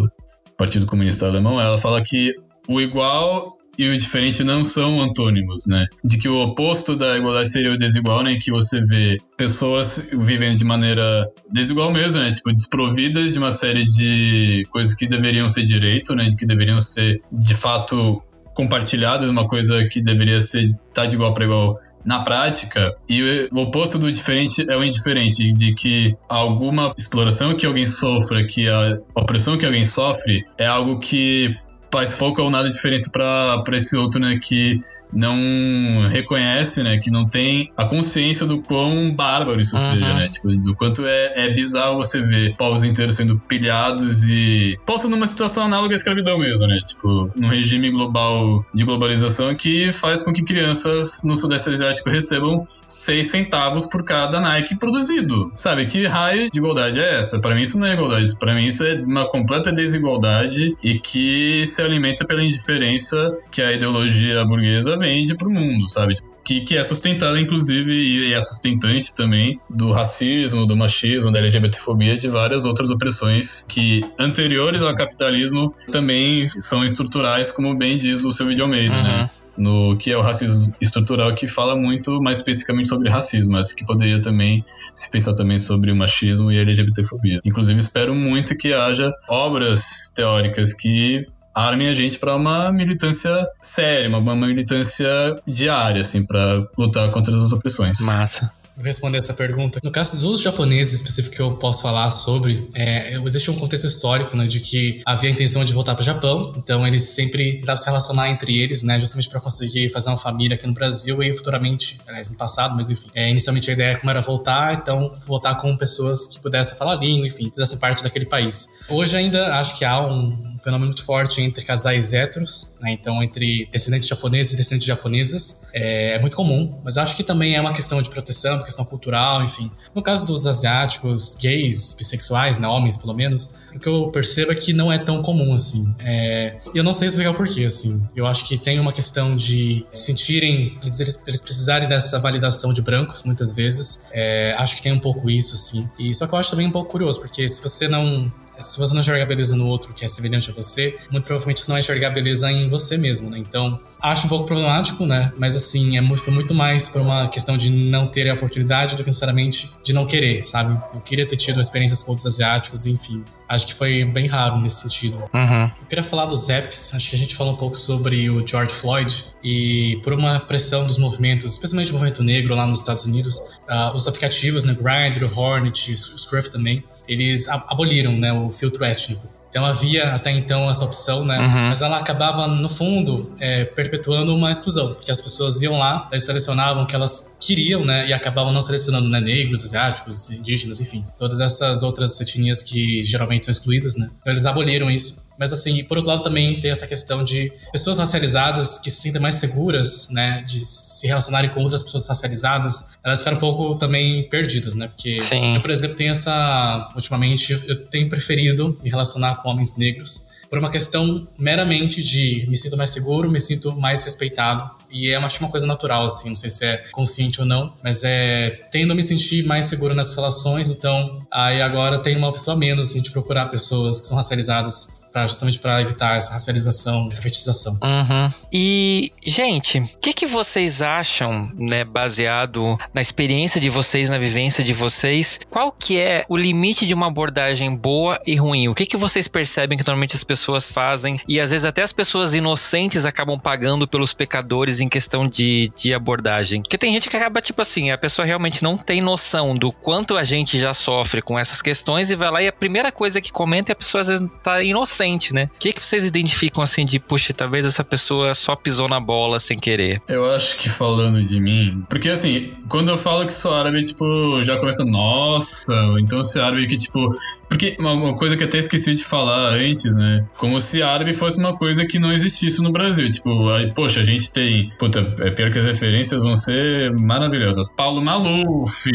Partido Comunista Alemão. Ela fala que o igual e o diferente não são antônimos, né? De que o oposto da igualdade seria o desigual, né? Que você vê pessoas vivendo de maneira desigual mesmo, né? Tipo, desprovidas de uma série de coisas que deveriam ser direito, né? Que deveriam ser, de fato, compartilhadas, uma coisa que deveria ser tá de igual para igual na prática, e o oposto do diferente é o indiferente, de que alguma exploração que alguém sofra, que a opressão que alguém sofre, é algo que faz foco ou nada diferença para esse outro, né? Que não reconhece, né, que não tem a consciência do quão bárbaro isso uhum. seja, né, tipo, do quanto é, é bizarro você ver povos inteiros sendo pilhados e posta numa situação análoga à escravidão mesmo, né, tipo, num regime global de globalização que faz com que crianças no Sudeste Asiático recebam seis centavos por cada Nike produzido, sabe, que raio de igualdade é essa? Para mim isso não é igualdade, para mim isso é uma completa desigualdade e que se alimenta pela indiferença que a ideologia burguesa vende pro mundo, sabe? Que, que é sustentada, inclusive, e é sustentante também do racismo, do machismo, da LGBTfobia, de várias outras opressões que, anteriores ao capitalismo, também são estruturais, como bem diz o seu vídeo Almeida, né? uhum. né? no que é o racismo estrutural, que fala muito mais especificamente sobre racismo, mas que poderia também se pensar também sobre o machismo e a LGBTfobia. Inclusive, espero muito que haja obras teóricas que armem a gente para uma militância séria, uma, uma militância diária, assim, para lutar contra as opressões. Massa responder essa pergunta. No caso dos japoneses específico que eu posso falar sobre, é, existe um contexto histórico né, de que havia a intenção de voltar para o Japão, então eles sempre tentavam se relacionar entre eles, né, justamente para conseguir fazer uma família aqui no Brasil e futuramente, aliás, no passado, mas enfim. É, inicialmente a ideia como era voltar, então voltar com pessoas que pudessem falar língua, enfim, fizessem parte daquele país. Hoje ainda acho que há um fenômeno muito forte entre casais héteros, né? então entre descendentes japoneses e descendentes japonesas. É, é, muito comum, mas acho que também é uma questão de proteção, uma questão cultural, enfim. No caso dos asiáticos, gays, bissexuais, né? homens pelo menos, o que eu percebo é que não é tão comum assim. É, eu não sei explicar o porquê, assim. Eu acho que tem uma questão de se sentirem, eles, eles precisarem dessa validação de brancos muitas vezes. É, acho que tem um pouco isso, assim. E só que eu acho também um pouco curioso, porque se você não se você não enxergar beleza no outro que é semelhante a você, muito provavelmente você não vai enxergar beleza em você mesmo, né? Então, acho um pouco problemático, né? Mas assim, é muito, muito mais por uma questão de não ter a oportunidade do que necessariamente de não querer, sabe? Eu queria ter tido experiências com outros asiáticos, enfim. Acho que foi bem raro nesse sentido. Uhum. Eu queria falar dos apps. Acho que a gente falou um pouco sobre o George Floyd e por uma pressão dos movimentos, especialmente o movimento negro lá nos Estados Unidos, uh, os aplicativos, né, Grindr, Hornet, Scruff também, eles aboliram né, o filtro étnico. Então havia até então essa opção, né? Uhum. Mas ela acabava, no fundo, é, perpetuando uma exclusão, porque as pessoas iam lá, selecionavam o que elas queriam, né? E acabavam não selecionando né, negros, asiáticos, indígenas, enfim, todas essas outras etnias que geralmente são excluídas, né? Então eles aboliram isso. Mas assim, por outro lado também tem essa questão de pessoas racializadas que se sentem mais seguras, né, de se relacionarem com outras pessoas racializadas, elas ficaram um pouco também perdidas, né? Porque Sim. eu, por exemplo, tenho essa ultimamente eu tenho preferido me relacionar com homens negros por uma questão meramente de me sinto mais seguro, me sinto mais respeitado. E é, acho uma coisa natural, assim, não sei se é consciente ou não, mas é tendo a me sentir mais seguro nessas relações, então aí agora tem uma pessoa menos, assim, de procurar pessoas que são racializadas Pra, justamente para evitar essa racialização, essa fetichização. Uhum. E, gente, o que, que vocês acham, né, baseado na experiência de vocês, na vivência de vocês, qual que é o limite de uma abordagem boa e ruim? O que, que vocês percebem que normalmente as pessoas fazem e às vezes até as pessoas inocentes acabam pagando pelos pecadores em questão de, de abordagem? Porque tem gente que acaba, tipo assim, a pessoa realmente não tem noção do quanto a gente já sofre com essas questões e vai lá e a primeira coisa que comenta é a pessoa às vezes tá inocente né? O que, que vocês identificam assim de, puxa, talvez essa pessoa só pisou na bola sem querer? Eu acho que falando de mim. Porque assim, quando eu falo que sou árabe, tipo, já começa, nossa, então ser árabe que, tipo. Porque uma, uma, coisa que até esqueci de falar antes, né? Como se árabe fosse uma coisa que não existisse no Brasil. Tipo, aí, poxa, a gente tem. Puta, é pior que as referências vão ser maravilhosas. Paulo Maluf,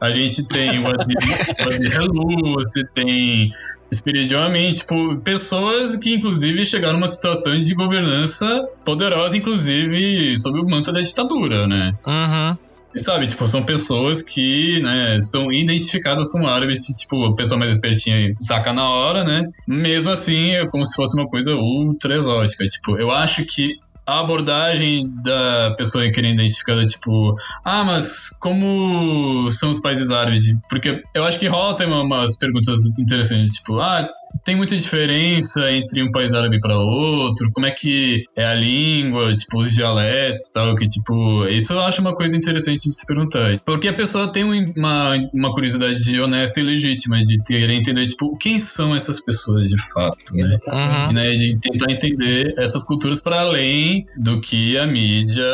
a gente tem o você tem espiritualmente, tipo, pessoas que inclusive chegaram numa situação de governança poderosa, inclusive sob o manto da ditadura, né? Uhum. E sabe, tipo, são pessoas que, né, são identificadas como árabes, tipo, a pessoa mais espertinha saca na hora, né? Mesmo assim, é como se fosse uma coisa ultra exótica. Tipo, eu acho que a abordagem da pessoa querendo identificada, tipo, ah, mas como são os países árabes? Porque eu acho que rola tem umas perguntas interessantes, tipo, ah, tem muita diferença entre um país árabe para outro? Como é que é a língua, tipo, os dialetos e tal? Que, tipo, isso eu acho uma coisa interessante de se perguntar. Porque a pessoa tem uma, uma curiosidade honesta e legítima de querer entender, tipo, quem são essas pessoas de fato, né? Uhum. E, né de tentar entender essas culturas para além do que a mídia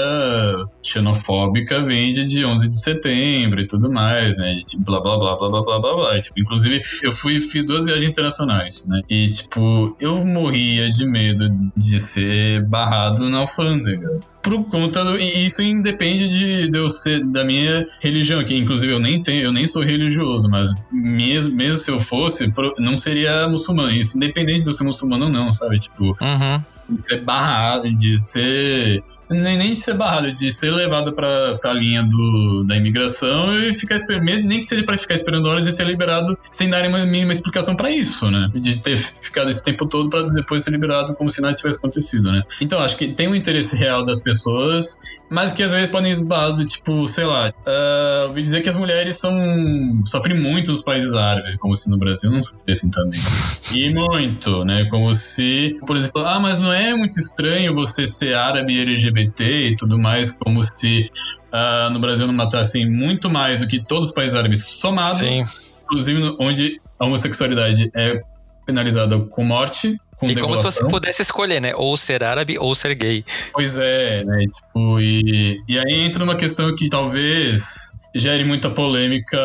xenofóbica vende de 11 de setembro e tudo mais, né? E, tipo, blá, blá, blá, blá, blá, blá, blá, blá. Tipo, inclusive, eu fui, fiz duas viagens internacionais né? E, tipo, eu morria de medo de ser barrado na alfândega por conta do, e isso independe de, de eu ser da minha religião que inclusive eu nem tenho eu nem sou religioso mas mesmo, mesmo se eu fosse não seria muçulmano isso independente de eu ser muçulmano ou não sabe tipo uhum. de ser barrado de ser nem, nem de ser barrado, de ser levado para essa linha do, da imigração e ficar esperando, nem que seja para ficar esperando horas e ser liberado sem dar uma mínima explicação para isso, né? De ter ficado esse tempo todo para depois ser liberado como se nada tivesse acontecido, né? Então acho que tem um interesse real das pessoas, mas que às vezes podem ir barrado, tipo, sei lá, uh, ouvi dizer que as mulheres são sofrem muito nos países árabes, como se no Brasil não sofressem também. E muito, né? Como se, por exemplo, ah, mas não é muito estranho você ser árabe e LGBT e tudo mais, como se uh, no Brasil não matassem muito mais do que todos os países árabes somados, Sim. inclusive onde a homossexualidade é penalizada com morte. Com e como se você pudesse escolher, né? Ou ser árabe ou ser gay. Pois é, né? Tipo, e, e aí entra numa questão que talvez gere muita polêmica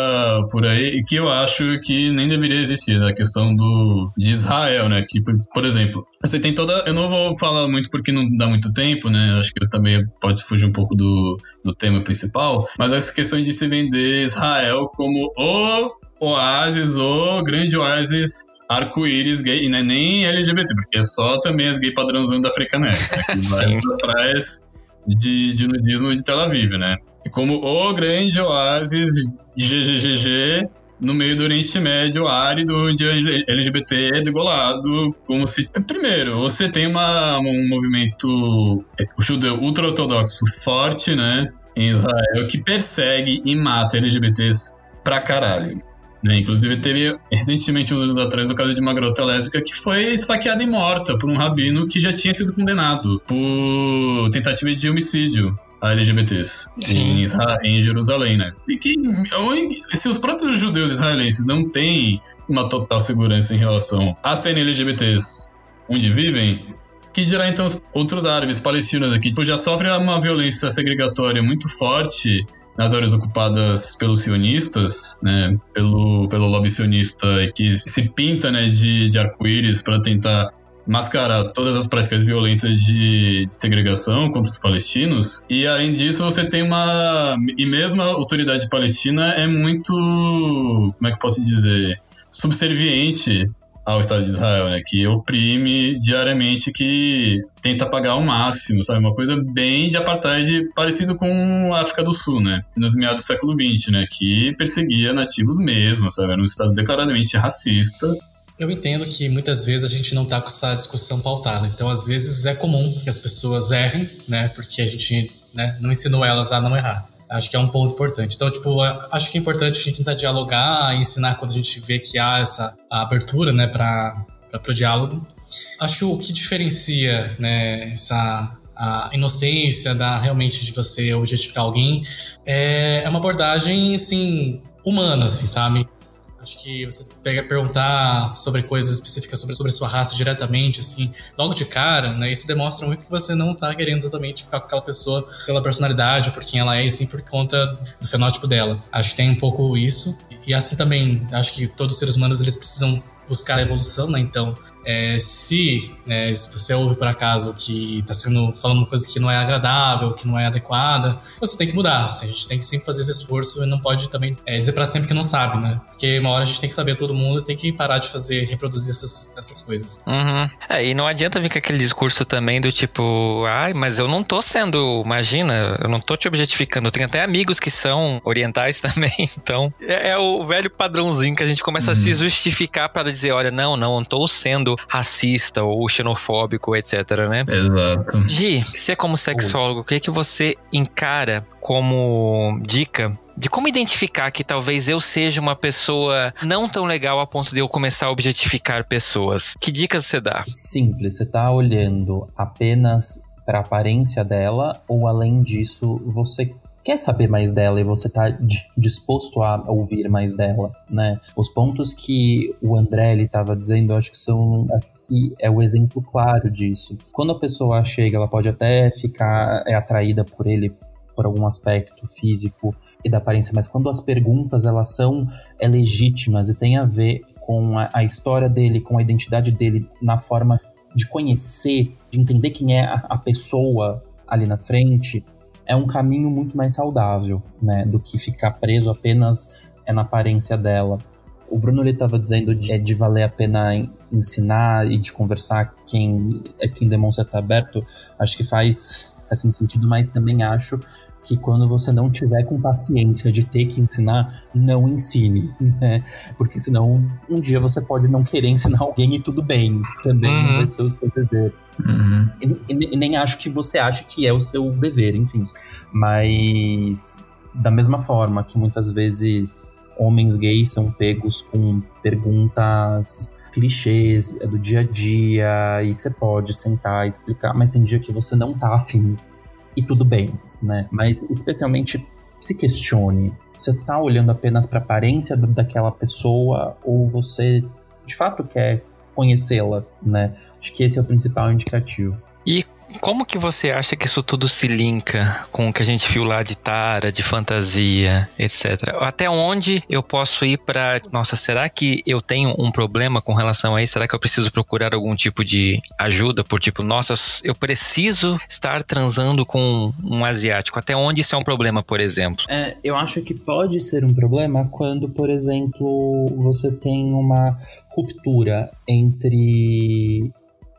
por aí e que eu acho que nem deveria existir, a questão do, de Israel, né? Que, por exemplo, você tem toda. Eu não vou falar muito porque não dá muito tempo, né? Acho que eu também pode fugir um pouco do, do tema principal, mas essa questão de se vender Israel como o oásis, o grande oásis arco-íris gay, e não é nem LGBT, porque é só também as gay padrãozão da Africanet, né? Que vai nas praias de, de nudismo de Tel Aviv, né? Como o grande oásis GGGG no meio do Oriente Médio árido, onde LGBT é degolado, como se... Primeiro, você tem uma, um movimento judeu ultra-ortodoxo forte, né, em Israel, que persegue e mata LGBTs pra caralho. Né? Inclusive, teve recentemente, uns anos atrás, o caso de uma garota lésbica que foi esfaqueada e morta por um rabino que já tinha sido condenado por tentativa de homicídio LGBTs em, Israel, em, Jerusalém, né? E que se os próprios judeus israelenses não têm uma total segurança em relação a serem LGBTs onde vivem, que dirá então os outros árabes, palestinos aqui, tipo, já sofrem uma violência segregatória muito forte nas áreas ocupadas pelos sionistas, né, pelo, pelo lobby sionista que se pinta, né, de, de arco-íris para tentar mascarar todas as práticas violentas de, de, segregação contra os palestinos. E além disso, você tem uma. E mesmo a autoridade palestina é muito. Como é que eu posso dizer? Subserviente ao Estado de Israel, né? Que oprime diariamente, que tenta pagar o máximo, sabe? Uma coisa bem de apartheid parecido com a África do Sul, né? Nos meados do século XX, né? Que perseguia nativos mesmo, sabe? Era um Estado declaradamente racista. Eu entendo que muitas vezes a gente não está com essa discussão pautada. Então, às vezes é comum que as pessoas errem, né? Porque a gente né, não ensinou elas a não errar. Acho que é um ponto importante. Então, tipo, acho que é importante a gente tentar dialogar, ensinar quando a gente vê que há essa abertura, né, para o diálogo. Acho que o que diferencia, né, essa a inocência da realmente de você objetificar alguém é, é uma abordagem, assim, humana, assim, sabe? Acho que você pega perguntar sobre coisas específicas sobre, sobre sua raça diretamente, assim, logo de cara, né? Isso demonstra muito que você não tá querendo exatamente ficar com aquela pessoa pela personalidade, por quem ela é, e sim por conta do fenótipo dela. Acho que tem um pouco isso. E assim também, acho que todos os seres humanos eles precisam buscar a evolução, né? Então, é, se, né, se você ouve por acaso que está sendo falando uma coisa que não é agradável, que não é adequada, você tem que mudar. Assim, a gente tem que sempre fazer esse esforço e não pode também é, dizer para sempre que não sabe, né? Porque uma hora a gente tem que saber todo mundo, tem que parar de fazer, reproduzir essas, essas coisas. Uhum. É, e não adianta vir com aquele discurso também do tipo, ai, mas eu não tô sendo, imagina, eu não tô te objetificando. Eu tenho até amigos que são orientais também, então é, é o velho padrãozinho que a gente começa uhum. a se justificar para dizer, olha, não, não, não tô sendo racista ou xenofóbico, etc, né? Exato. Gi, você como sexólogo, o que, é que você encara como dica de como identificar que talvez eu seja uma pessoa não tão legal a ponto de eu começar a objetificar pessoas. Que dicas você dá? Simples, você tá olhando apenas para a aparência dela ou além disso você quer saber mais dela e você tá disposto a ouvir mais dela, né? Os pontos que o André ele tava dizendo, acho que são acho que é o exemplo claro disso. Quando a pessoa chega, ela pode até ficar é, atraída por ele por algum aspecto físico e da aparência, mas quando as perguntas elas são é, legítimas e tem a ver com a, a história dele, com a identidade dele, na forma de conhecer, de entender quem é a, a pessoa ali na frente, é um caminho muito mais saudável, né, do que ficar preso apenas é na aparência dela. O Bruno ele estava dizendo de, é de valer a pena ensinar e de conversar quem é quem demonstra estar aberto. Acho que faz faz sentido, mas também acho que quando você não tiver com paciência de ter que ensinar, não ensine, né? Porque senão um dia você pode não querer ensinar alguém e tudo bem, também uhum. vai ser o seu dever. Uhum. E, e, e, nem acho que você ache que é o seu dever, enfim. Mas da mesma forma que muitas vezes homens gays são pegos com perguntas clichês é do dia a dia e você pode sentar e explicar, mas tem dia que você não tá afim e tudo bem, né? Mas especialmente se questione. Você tá olhando apenas para a aparência daquela pessoa ou você de fato quer conhecê-la, né? Acho que esse é o principal indicativo. E como que você acha que isso tudo se linka com o que a gente viu lá de Tara, de fantasia, etc? Até onde eu posso ir para, nossa, será que eu tenho um problema com relação a isso? Será que eu preciso procurar algum tipo de ajuda por tipo, nossa, eu preciso estar transando com um asiático? Até onde isso é um problema, por exemplo? É, eu acho que pode ser um problema quando, por exemplo, você tem uma ruptura entre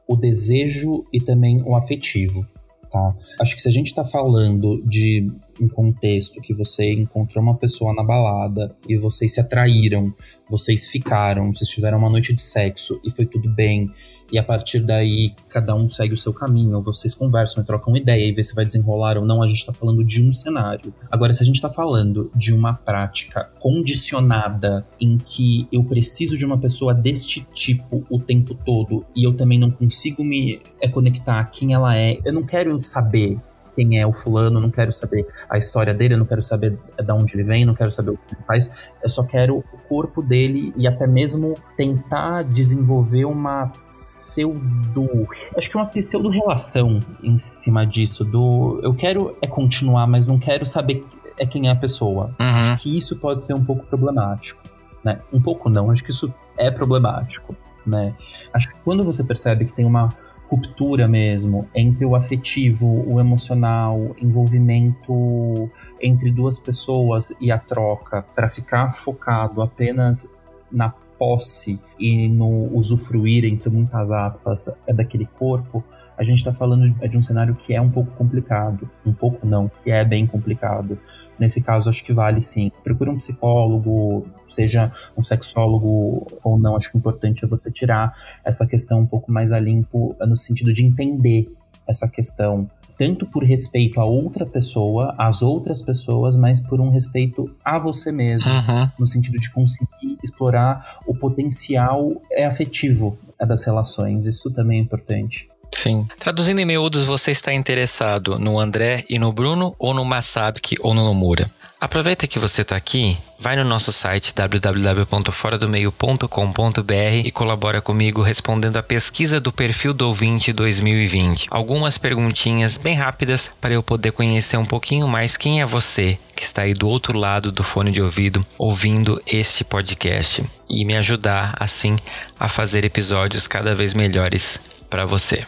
o desejo e também o afetivo. Tá? Acho que se a gente está falando de um contexto que você encontrou uma pessoa na balada e vocês se atraíram, vocês ficaram, vocês tiveram uma noite de sexo e foi tudo bem, e a partir daí cada um segue o seu caminho, vocês conversam e trocam ideia e vê se vai desenrolar ou não, a gente está falando de um cenário. Agora, se a gente está falando de uma prática condicionada em que eu preciso de uma pessoa deste tipo o tempo todo e eu também não consigo me é, conectar a quem ela é, eu não quero saber quem é o fulano, não quero saber a história dele, não quero saber de onde ele vem, não quero saber o que ele faz. Eu só quero o corpo dele e até mesmo tentar desenvolver uma pseudo. Acho que uma pseudo relação em cima disso. Do eu quero é continuar, mas não quero saber é quem é a pessoa. Uhum. Acho que isso pode ser um pouco problemático. Né? Um pouco não, acho que isso é problemático. Né? Acho que quando você percebe que tem uma ruptura mesmo entre o afetivo, o emocional, envolvimento entre duas pessoas e a troca, para ficar focado apenas na posse e no usufruir, entre muitas aspas, é daquele corpo, a gente está falando de um cenário que é um pouco complicado. Um pouco não, que é bem complicado. Nesse caso, acho que vale sim. Procure um psicólogo, seja um sexólogo ou não. Acho que o importante é você tirar essa questão um pouco mais a limpo, no sentido de entender essa questão. Tanto por respeito a outra pessoa, às outras pessoas, mas por um respeito a você mesmo. Uhum. No sentido de conseguir explorar o potencial é afetivo das relações. Isso também é importante. Sim. Traduzindo em miúdos, você está interessado no André e no Bruno ou no Masabiki ou no Nomura? Aproveita que você está aqui, vai no nosso site www.foradomeio.com.br e colabora comigo respondendo a pesquisa do perfil do ouvinte 2020. Algumas perguntinhas bem rápidas para eu poder conhecer um pouquinho mais quem é você que está aí do outro lado do fone de ouvido ouvindo este podcast e me ajudar assim a fazer episódios cada vez melhores para você.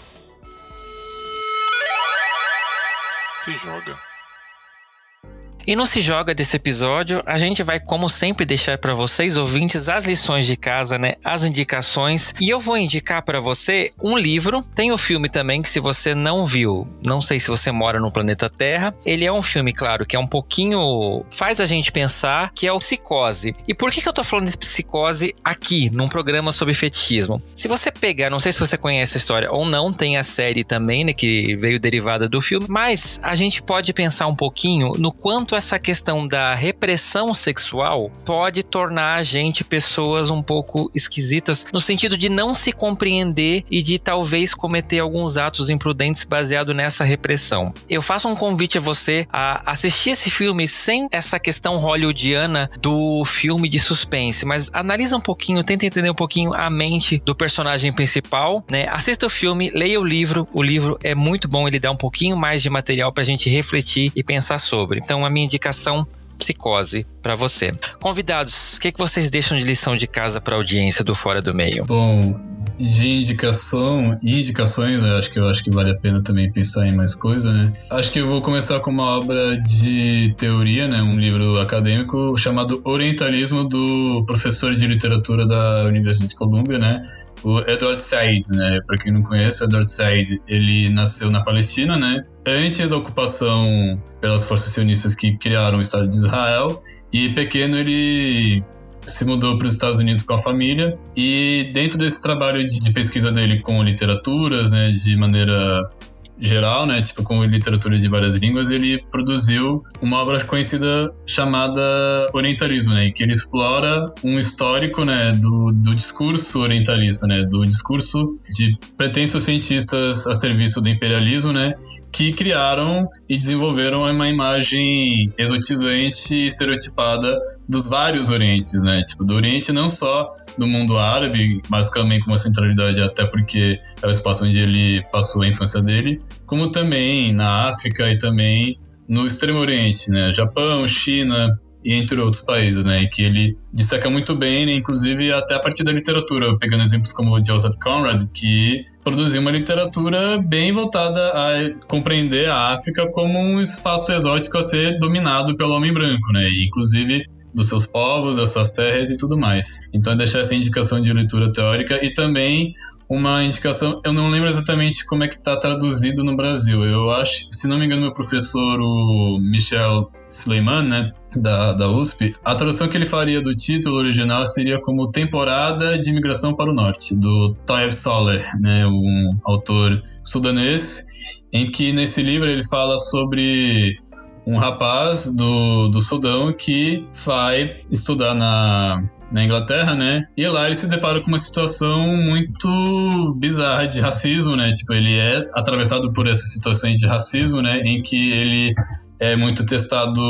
Se joga. E não se joga desse episódio, a gente vai, como sempre, deixar para vocês, ouvintes, as lições de casa, né? As indicações. E eu vou indicar para você um livro. Tem o um filme também, que se você não viu, não sei se você mora no planeta Terra. Ele é um filme, claro, que é um pouquinho. faz a gente pensar, que é o Psicose. E por que, que eu tô falando de psicose aqui, num programa sobre fetichismo? Se você pegar, não sei se você conhece a história ou não, tem a série também, né? Que veio derivada do filme, mas a gente pode pensar um pouquinho no quanto quanto essa questão da repressão sexual pode tornar a gente pessoas um pouco esquisitas, no sentido de não se compreender e de talvez cometer alguns atos imprudentes baseado nessa repressão. Eu faço um convite a você a assistir esse filme sem essa questão hollywoodiana do filme de suspense, mas analisa um pouquinho, tenta entender um pouquinho a mente do personagem principal, né? Assista o filme, leia o livro, o livro é muito bom, ele dá um pouquinho mais de material pra gente refletir e pensar sobre. Então, a minha minha indicação psicose para você. Convidados, o que, que vocês deixam de lição de casa para a audiência do Fora do Meio? Bom, de indicação indicações, eu acho que eu acho que vale a pena também pensar em mais coisa, né? Acho que eu vou começar com uma obra de teoria, né? Um livro acadêmico chamado Orientalismo do professor de literatura da Universidade de Colômbia, né? O Edward Said, né? Para quem não conhece, o Edward Said, ele nasceu na Palestina, né? Antes da ocupação pelas forças sionistas que criaram o Estado de Israel, e pequeno ele se mudou para os Estados Unidos com a família e dentro desse trabalho de pesquisa dele com literaturas, né, de maneira geral, né, tipo com literatura de várias línguas, ele produziu uma obra conhecida chamada Orientalismo, né, que ele explora um histórico, né, do, do discurso orientalista, né, do discurso de pretensos cientistas a serviço do imperialismo, né, que criaram e desenvolveram uma imagem exotizante e estereotipada dos vários Orientes, né, tipo do Oriente não só do mundo árabe, basicamente com uma centralidade até porque é o espaço onde ele passou a infância dele, como também na África e também no Extremo Oriente, né? Japão, China e entre outros países, né? E que ele disseca muito bem, né? inclusive até a partir da literatura, pegando exemplos como Joseph Conrad, que produziu uma literatura bem voltada a compreender a África como um espaço exótico a ser dominado pelo homem branco, né? E, inclusive dos seus povos, das suas terras e tudo mais. Então, deixar essa indicação de leitura teórica e também uma indicação, eu não lembro exatamente como é que está traduzido no Brasil. Eu acho, se não me engano, meu professor, o Michel Sleiman, né, da, da USP, a tradução que ele faria do título original seria como Temporada de Imigração para o Norte, do Taib Saleh, né, um autor sudanês, em que nesse livro ele fala sobre um rapaz do, do Sudão que vai estudar na, na Inglaterra, né? E lá ele se depara com uma situação muito bizarra de racismo, né? Tipo, ele é atravessado por essas situações de racismo, né? Em que ele é muito testado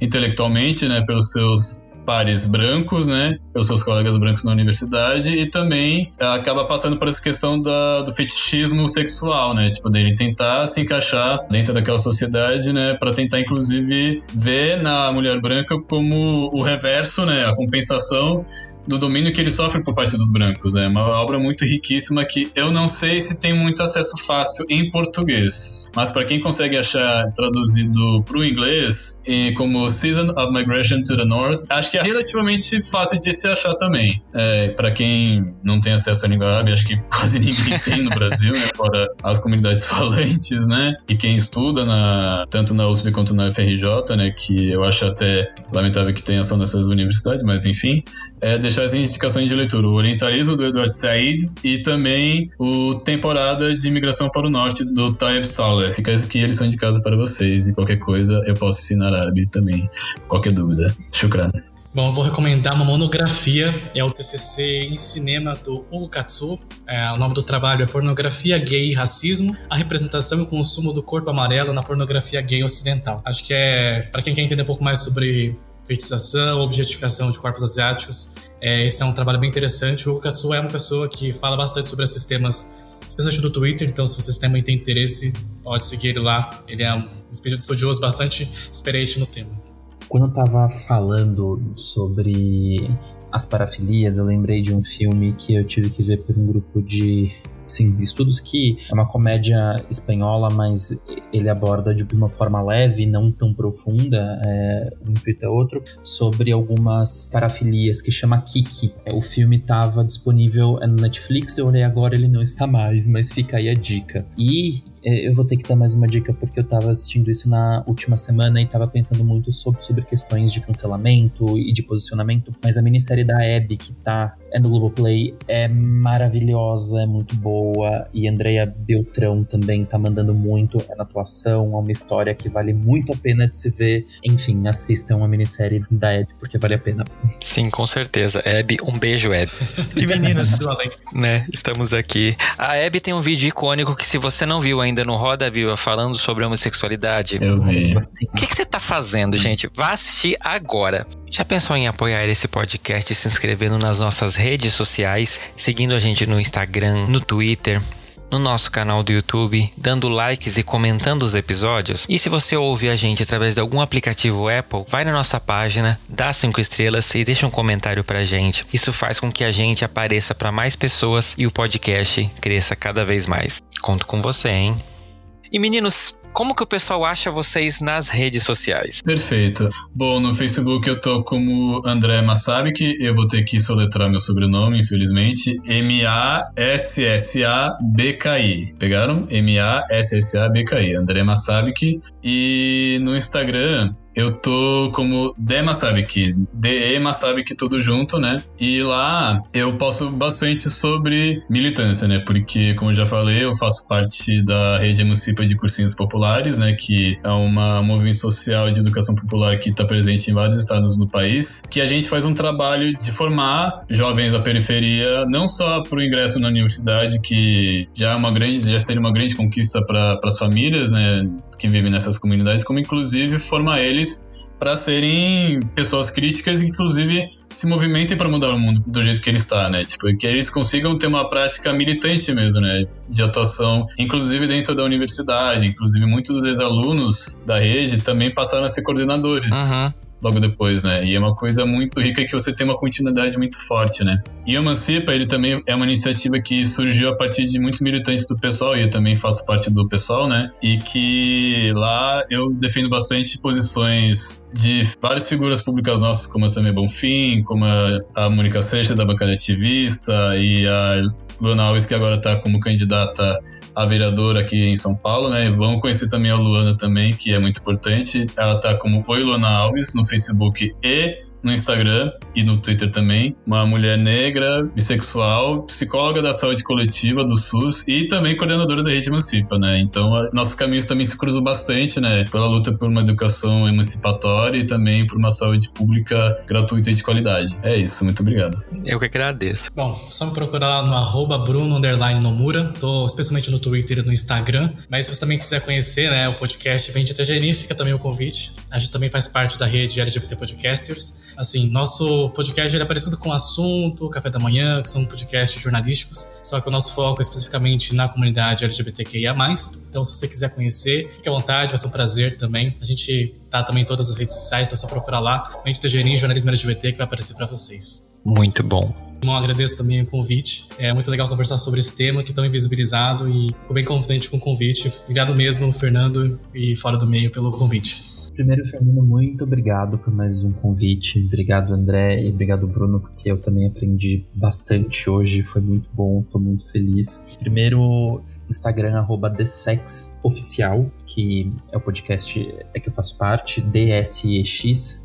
intelectualmente, né? Pelos seus pares brancos, né? Pelos seus colegas brancos na universidade e também acaba passando por essa questão da, do fetichismo sexual, né? Tipo, dele tentar se encaixar dentro daquela sociedade, né? Para tentar, inclusive, ver na mulher branca como o reverso, né? A compensação do domínio que ele sofre por parte dos brancos. É uma obra muito riquíssima que eu não sei se tem muito acesso fácil em português, mas para quem consegue achar traduzido para o inglês como Season of Migration to the North, acho que é relativamente fácil de se achar também. É, para quem não tem acesso à língua árabe, acho que quase ninguém tem no Brasil, né, fora as comunidades falantes, né, e quem estuda na tanto na USP quanto na FRJ, né, que eu acho até lamentável que tenha só nessas universidades, mas enfim, é, deixar as indicações de leitura: O Orientalismo, do Eduardo Said, e também o Temporada de Imigração para o Norte, do Taib Saleh. Fica aqui eles são de casa para vocês, e qualquer coisa eu posso ensinar árabe também, qualquer dúvida. Shukran. Bom, vou recomendar uma monografia, é o TCC em cinema do Hugo Katsu. É, o nome do trabalho é Pornografia Gay e Racismo, a representação e o consumo do corpo amarelo na pornografia gay ocidental. Acho que é, para quem quer entender um pouco mais sobre feitiçação, objetificação de corpos asiáticos. É, esse é um trabalho bem interessante. O Katsu é uma pessoa que fala bastante sobre esses temas, especialmente no Twitter, então se vocês também têm interesse, pode seguir ele lá. Ele é um espírito estudioso bastante experiente no tema. Quando eu tava falando sobre as parafilias, eu lembrei de um filme que eu tive que ver por um grupo de Sim, Estudos que é uma comédia espanhola, mas ele aborda de uma forma leve, não tão profunda, é, um intuito é outro, sobre algumas parafilias que chama Kiki. O filme estava disponível no Netflix, eu olhei agora, ele não está mais, mas fica aí a dica. E é, eu vou ter que dar mais uma dica porque eu tava assistindo isso na última semana e tava pensando muito sobre, sobre questões de cancelamento e de posicionamento, mas a minissérie da Abby que tá é no Globoplay é maravilhosa, é muito boa e Andrea Beltrão também tá mandando muito é na atuação, é uma história que vale muito a pena de se ver. Enfim, assistam a minissérie da Abby porque vale a pena. Sim, com certeza. Abby, um beijo, Abby. E meninas, né, estamos aqui. A Abby tem um vídeo icônico que se você não viu ainda ainda no Roda Viva falando sobre homossexualidade. Eu vi. O que, que você tá fazendo, Sim. gente? Vá assistir agora. Já pensou em apoiar esse podcast se inscrevendo nas nossas redes sociais, seguindo a gente no Instagram, no Twitter? no nosso canal do YouTube, dando likes e comentando os episódios. E se você ouve a gente através de algum aplicativo Apple, vai na nossa página, dá cinco estrelas e deixa um comentário pra gente. Isso faz com que a gente apareça para mais pessoas e o podcast cresça cada vez mais. Conto com você, hein? E meninos, como que o pessoal acha vocês nas redes sociais? Perfeito. Bom, no Facebook eu tô como André Massabik, eu vou ter que soletrar meu sobrenome, infelizmente. M-A-S-S-A-B-K-I. Pegaram? M-A-S-S-A-B-K-I. André Massabik. E no Instagram eu tô como Dema Sabik, DE Masabik tudo junto, né? E lá eu posto bastante sobre militância, né? Porque, como eu já falei, eu faço parte da rede Emancipa de Cursinhos Populares, né? Que é uma um movimento social de educação popular que está presente em vários estados do país, que a gente faz um trabalho de formar jovens da periferia, não só para o ingresso na universidade, que já é uma grande, já seria uma grande conquista para as famílias, né? Que vivem nessas comunidades, como inclusive formar eles para serem pessoas críticas e inclusive se movimentem para mudar o mundo do jeito que ele está, né? Tipo, que eles consigam ter uma prática militante mesmo, né? De atuação, inclusive dentro da universidade. Inclusive, muitos ex-alunos da rede também passaram a ser coordenadores. Uhum logo depois, né? E é uma coisa muito rica que você tem uma continuidade muito forte, né? E o Emancipa, ele também é uma iniciativa que surgiu a partir de muitos militantes do pessoal, e eu também faço parte do pessoal, né? E que lá eu defendo bastante posições de várias figuras públicas nossas, como a Samia Bonfim, como a, a Mônica Seixas, da bancada ativista, e a Luana Alves, que agora está como candidata a vereadora aqui em São Paulo, né? Vamos conhecer também a Luana também, que é muito importante. Ela tá como Oi Luana Alves no Facebook e no Instagram e no Twitter também. Uma mulher negra, bissexual, psicóloga da saúde coletiva do SUS e também coordenadora da rede Emancipa, né? Então, a, nossos caminhos também se cruzam bastante, né? Pela luta por uma educação emancipatória e também por uma saúde pública gratuita e de qualidade. É isso, muito obrigado. Eu que agradeço. Bom, só me procurar no arroba Bruno Nomura. Tô especialmente no Twitter e no Instagram. Mas se você também quiser conhecer né, o podcast Bendita Geni, fica também o convite. A gente também faz parte da rede LGBT Podcasters. Assim, nosso podcast é parecido com o Assunto, Café da Manhã, que são podcasts jornalísticos, só que o nosso foco é especificamente na comunidade LGBTQIA+. Então, se você quiser conhecer, fique à vontade, vai ser um prazer também. A gente tá também em todas as redes sociais, então é só procurar lá, Mente Tegerim, Jornalismo LGBT, que vai aparecer para vocês. Muito bom. Bom, agradeço também o convite. É muito legal conversar sobre esse tema que é tão invisibilizado e fico bem contente com o convite. Obrigado mesmo, Fernando e Fora do Meio, pelo convite. Primeiro, Fernando, muito obrigado por mais um convite. Obrigado, André, e obrigado, Bruno, porque eu também aprendi bastante hoje. Foi muito bom, tô muito feliz. Primeiro, Instagram, arroba TheSexOficial, que é o podcast é que eu faço parte, DSEX.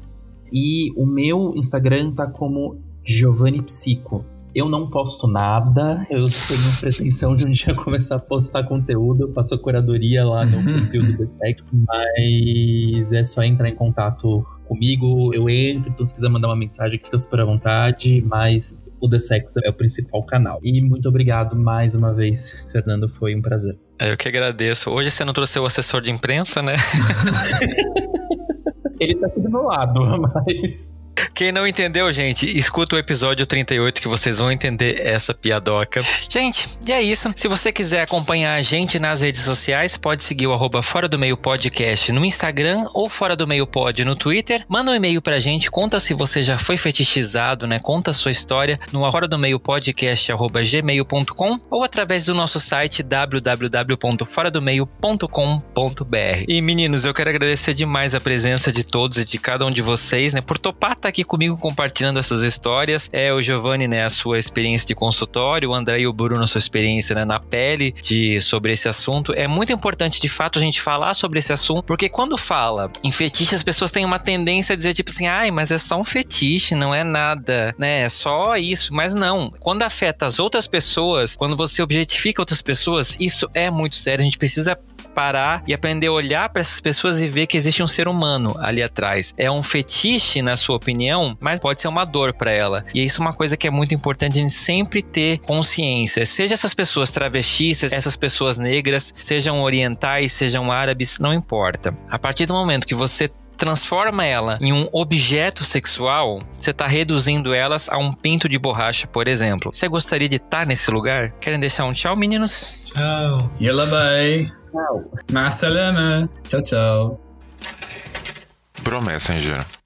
E o meu Instagram tá como Giovanni Psico. Eu não posto nada, eu tenho pretensão de um dia começar a postar conteúdo, eu faço a curadoria lá no perfil do The mas é só entrar em contato comigo, eu entro, então se quiser mandar uma mensagem, fica super à vontade, mas o The Sex é o principal canal. E muito obrigado mais uma vez, Fernando, foi um prazer. Eu que agradeço. Hoje você não trouxe o assessor de imprensa, né? Ele tá aqui do meu lado, mas quem não entendeu, gente, escuta o episódio 38 que vocês vão entender essa piadoca. Gente, e é isso. Se você quiser acompanhar a gente nas redes sociais, pode seguir o arroba Fora do Meio Podcast no Instagram ou Fora do Meio Pod no Twitter. Manda um e-mail pra gente, conta se você já foi fetichizado, né? Conta a sua história no Fora do Meio Podcast arroba gmail.com ou através do nosso site www.foradomeio.com.br. E meninos, eu quero agradecer demais a presença de todos e de cada um de vocês, né? Por topar aqui comigo compartilhando essas histórias. É o Giovanni, né, a sua experiência de consultório, o André e o Bruno a sua experiência né, na pele de sobre esse assunto. É muito importante, de fato, a gente falar sobre esse assunto, porque quando fala em fetiche, as pessoas têm uma tendência a dizer tipo assim, ai, mas é só um fetiche, não é nada, né? É só isso. Mas não. Quando afeta as outras pessoas, quando você objetifica outras pessoas, isso é muito sério. A gente precisa parar e aprender a olhar para essas pessoas e ver que existe um ser humano ali atrás. É um fetiche, na sua opinião, mas pode ser uma dor para ela. E isso é uma coisa que é muito importante a gente sempre ter consciência. Seja essas pessoas travestis, essas pessoas negras, sejam orientais, sejam árabes, não importa. A partir do momento que você transforma ela em um objeto sexual, você está reduzindo elas a um pinto de borracha, por exemplo. Você gostaria de estar tá nesse lugar? Querem deixar um tchau, meninos? Tchau. Yalla bye. Tchau. Masalama. Tchau, tchau. Pro Messenger.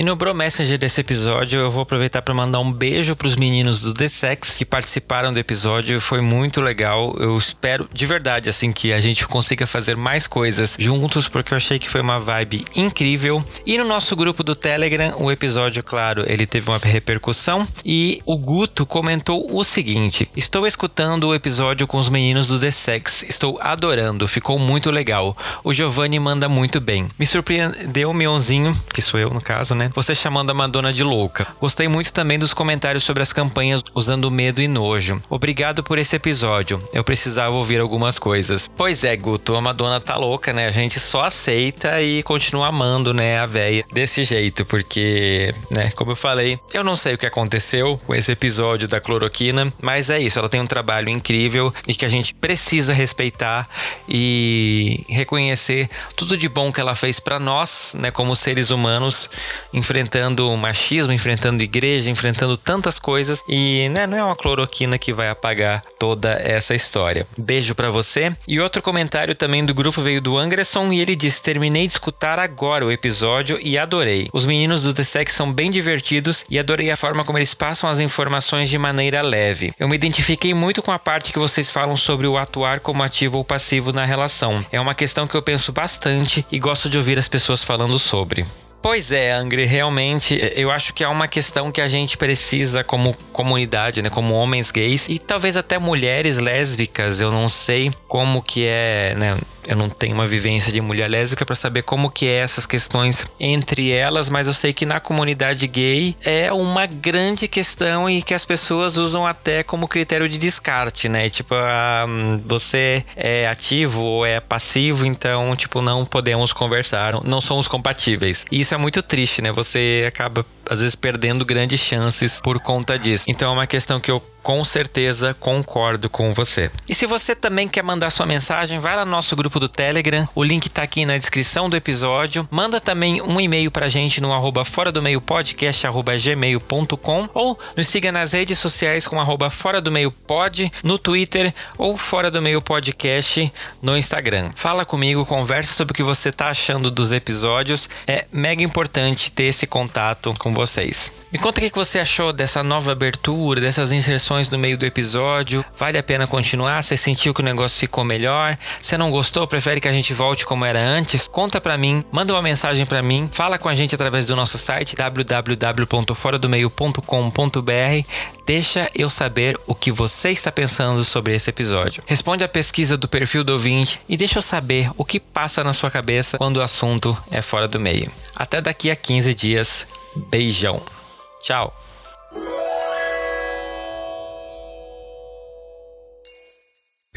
E no Bro Messenger desse episódio, eu vou aproveitar para mandar um beijo para os meninos do The Sex que participaram do episódio. Foi muito legal. Eu espero de verdade assim que a gente consiga fazer mais coisas juntos, porque eu achei que foi uma vibe incrível. E no nosso grupo do Telegram, o episódio, claro, ele teve uma repercussão e o Guto comentou o seguinte: "Estou escutando o episódio com os meninos do The Sex. Estou adorando, ficou muito legal. O Giovanni manda muito bem. Me surpreendeu o Mionzinho, que sou eu no caso, né? Você chamando a Madonna de louca. Gostei muito também dos comentários sobre as campanhas usando medo e nojo. Obrigado por esse episódio. Eu precisava ouvir algumas coisas. Pois é, Guto, a Madonna tá louca, né? A gente só aceita e continua amando, né, a véia desse jeito, porque, né, como eu falei, eu não sei o que aconteceu com esse episódio da cloroquina, mas é isso, ela tem um trabalho incrível e que a gente precisa respeitar e reconhecer tudo de bom que ela fez para nós, né, como seres humanos enfrentando machismo, enfrentando igreja, enfrentando tantas coisas e né, não é uma cloroquina que vai apagar toda essa história. Beijo para você. E outro comentário também do grupo veio do Anderson e ele disse: Terminei de escutar agora o episódio e adorei. Os meninos do Destec são bem divertidos e adorei a forma como eles passam as informações de maneira leve. Eu me identifiquei muito com a parte que vocês falam sobre o atuar como ativo ou passivo na relação. É uma questão que eu penso bastante e gosto de ouvir as pessoas falando sobre. Pois é, Angry, realmente eu acho que é uma questão que a gente precisa como comunidade, né, como homens gays e talvez até mulheres lésbicas, eu não sei como que é, né, eu não tenho uma vivência de mulher lésbica para saber como que é essas questões entre elas, mas eu sei que na comunidade gay é uma grande questão e que as pessoas usam até como critério de descarte, né? Tipo, ah, você é ativo ou é passivo, então, tipo, não podemos conversar, não somos compatíveis. E isso é muito triste, né? Você acaba às vezes perdendo grandes chances por conta disso. Então é uma questão que eu com certeza concordo com você. E se você também quer mandar sua mensagem, vai lá no nosso grupo do Telegram. O link tá aqui na descrição do episódio. Manda também um e-mail pra gente no arroba fora do meio podcast arroba gmail.com ou nos siga nas redes sociais com arroba fora do meio pod no Twitter ou fora do meio podcast no Instagram. Fala comigo, conversa sobre o que você tá achando dos episódios. É mega importante ter esse contato com vocês. Me conta o que você achou dessa nova abertura, dessas inserções no meio do episódio. Vale a pena continuar? Você sentiu que o negócio ficou melhor? Você não gostou? Prefere que a gente volte como era antes? Conta pra mim, manda uma mensagem pra mim, fala com a gente através do nosso site www.foradomeio.com.br. Deixa eu saber o que você está pensando sobre esse episódio. Responde a pesquisa do perfil do ouvinte e deixa eu saber o que passa na sua cabeça quando o assunto é fora do meio. Até daqui a 15 dias. Beijão. Tchau.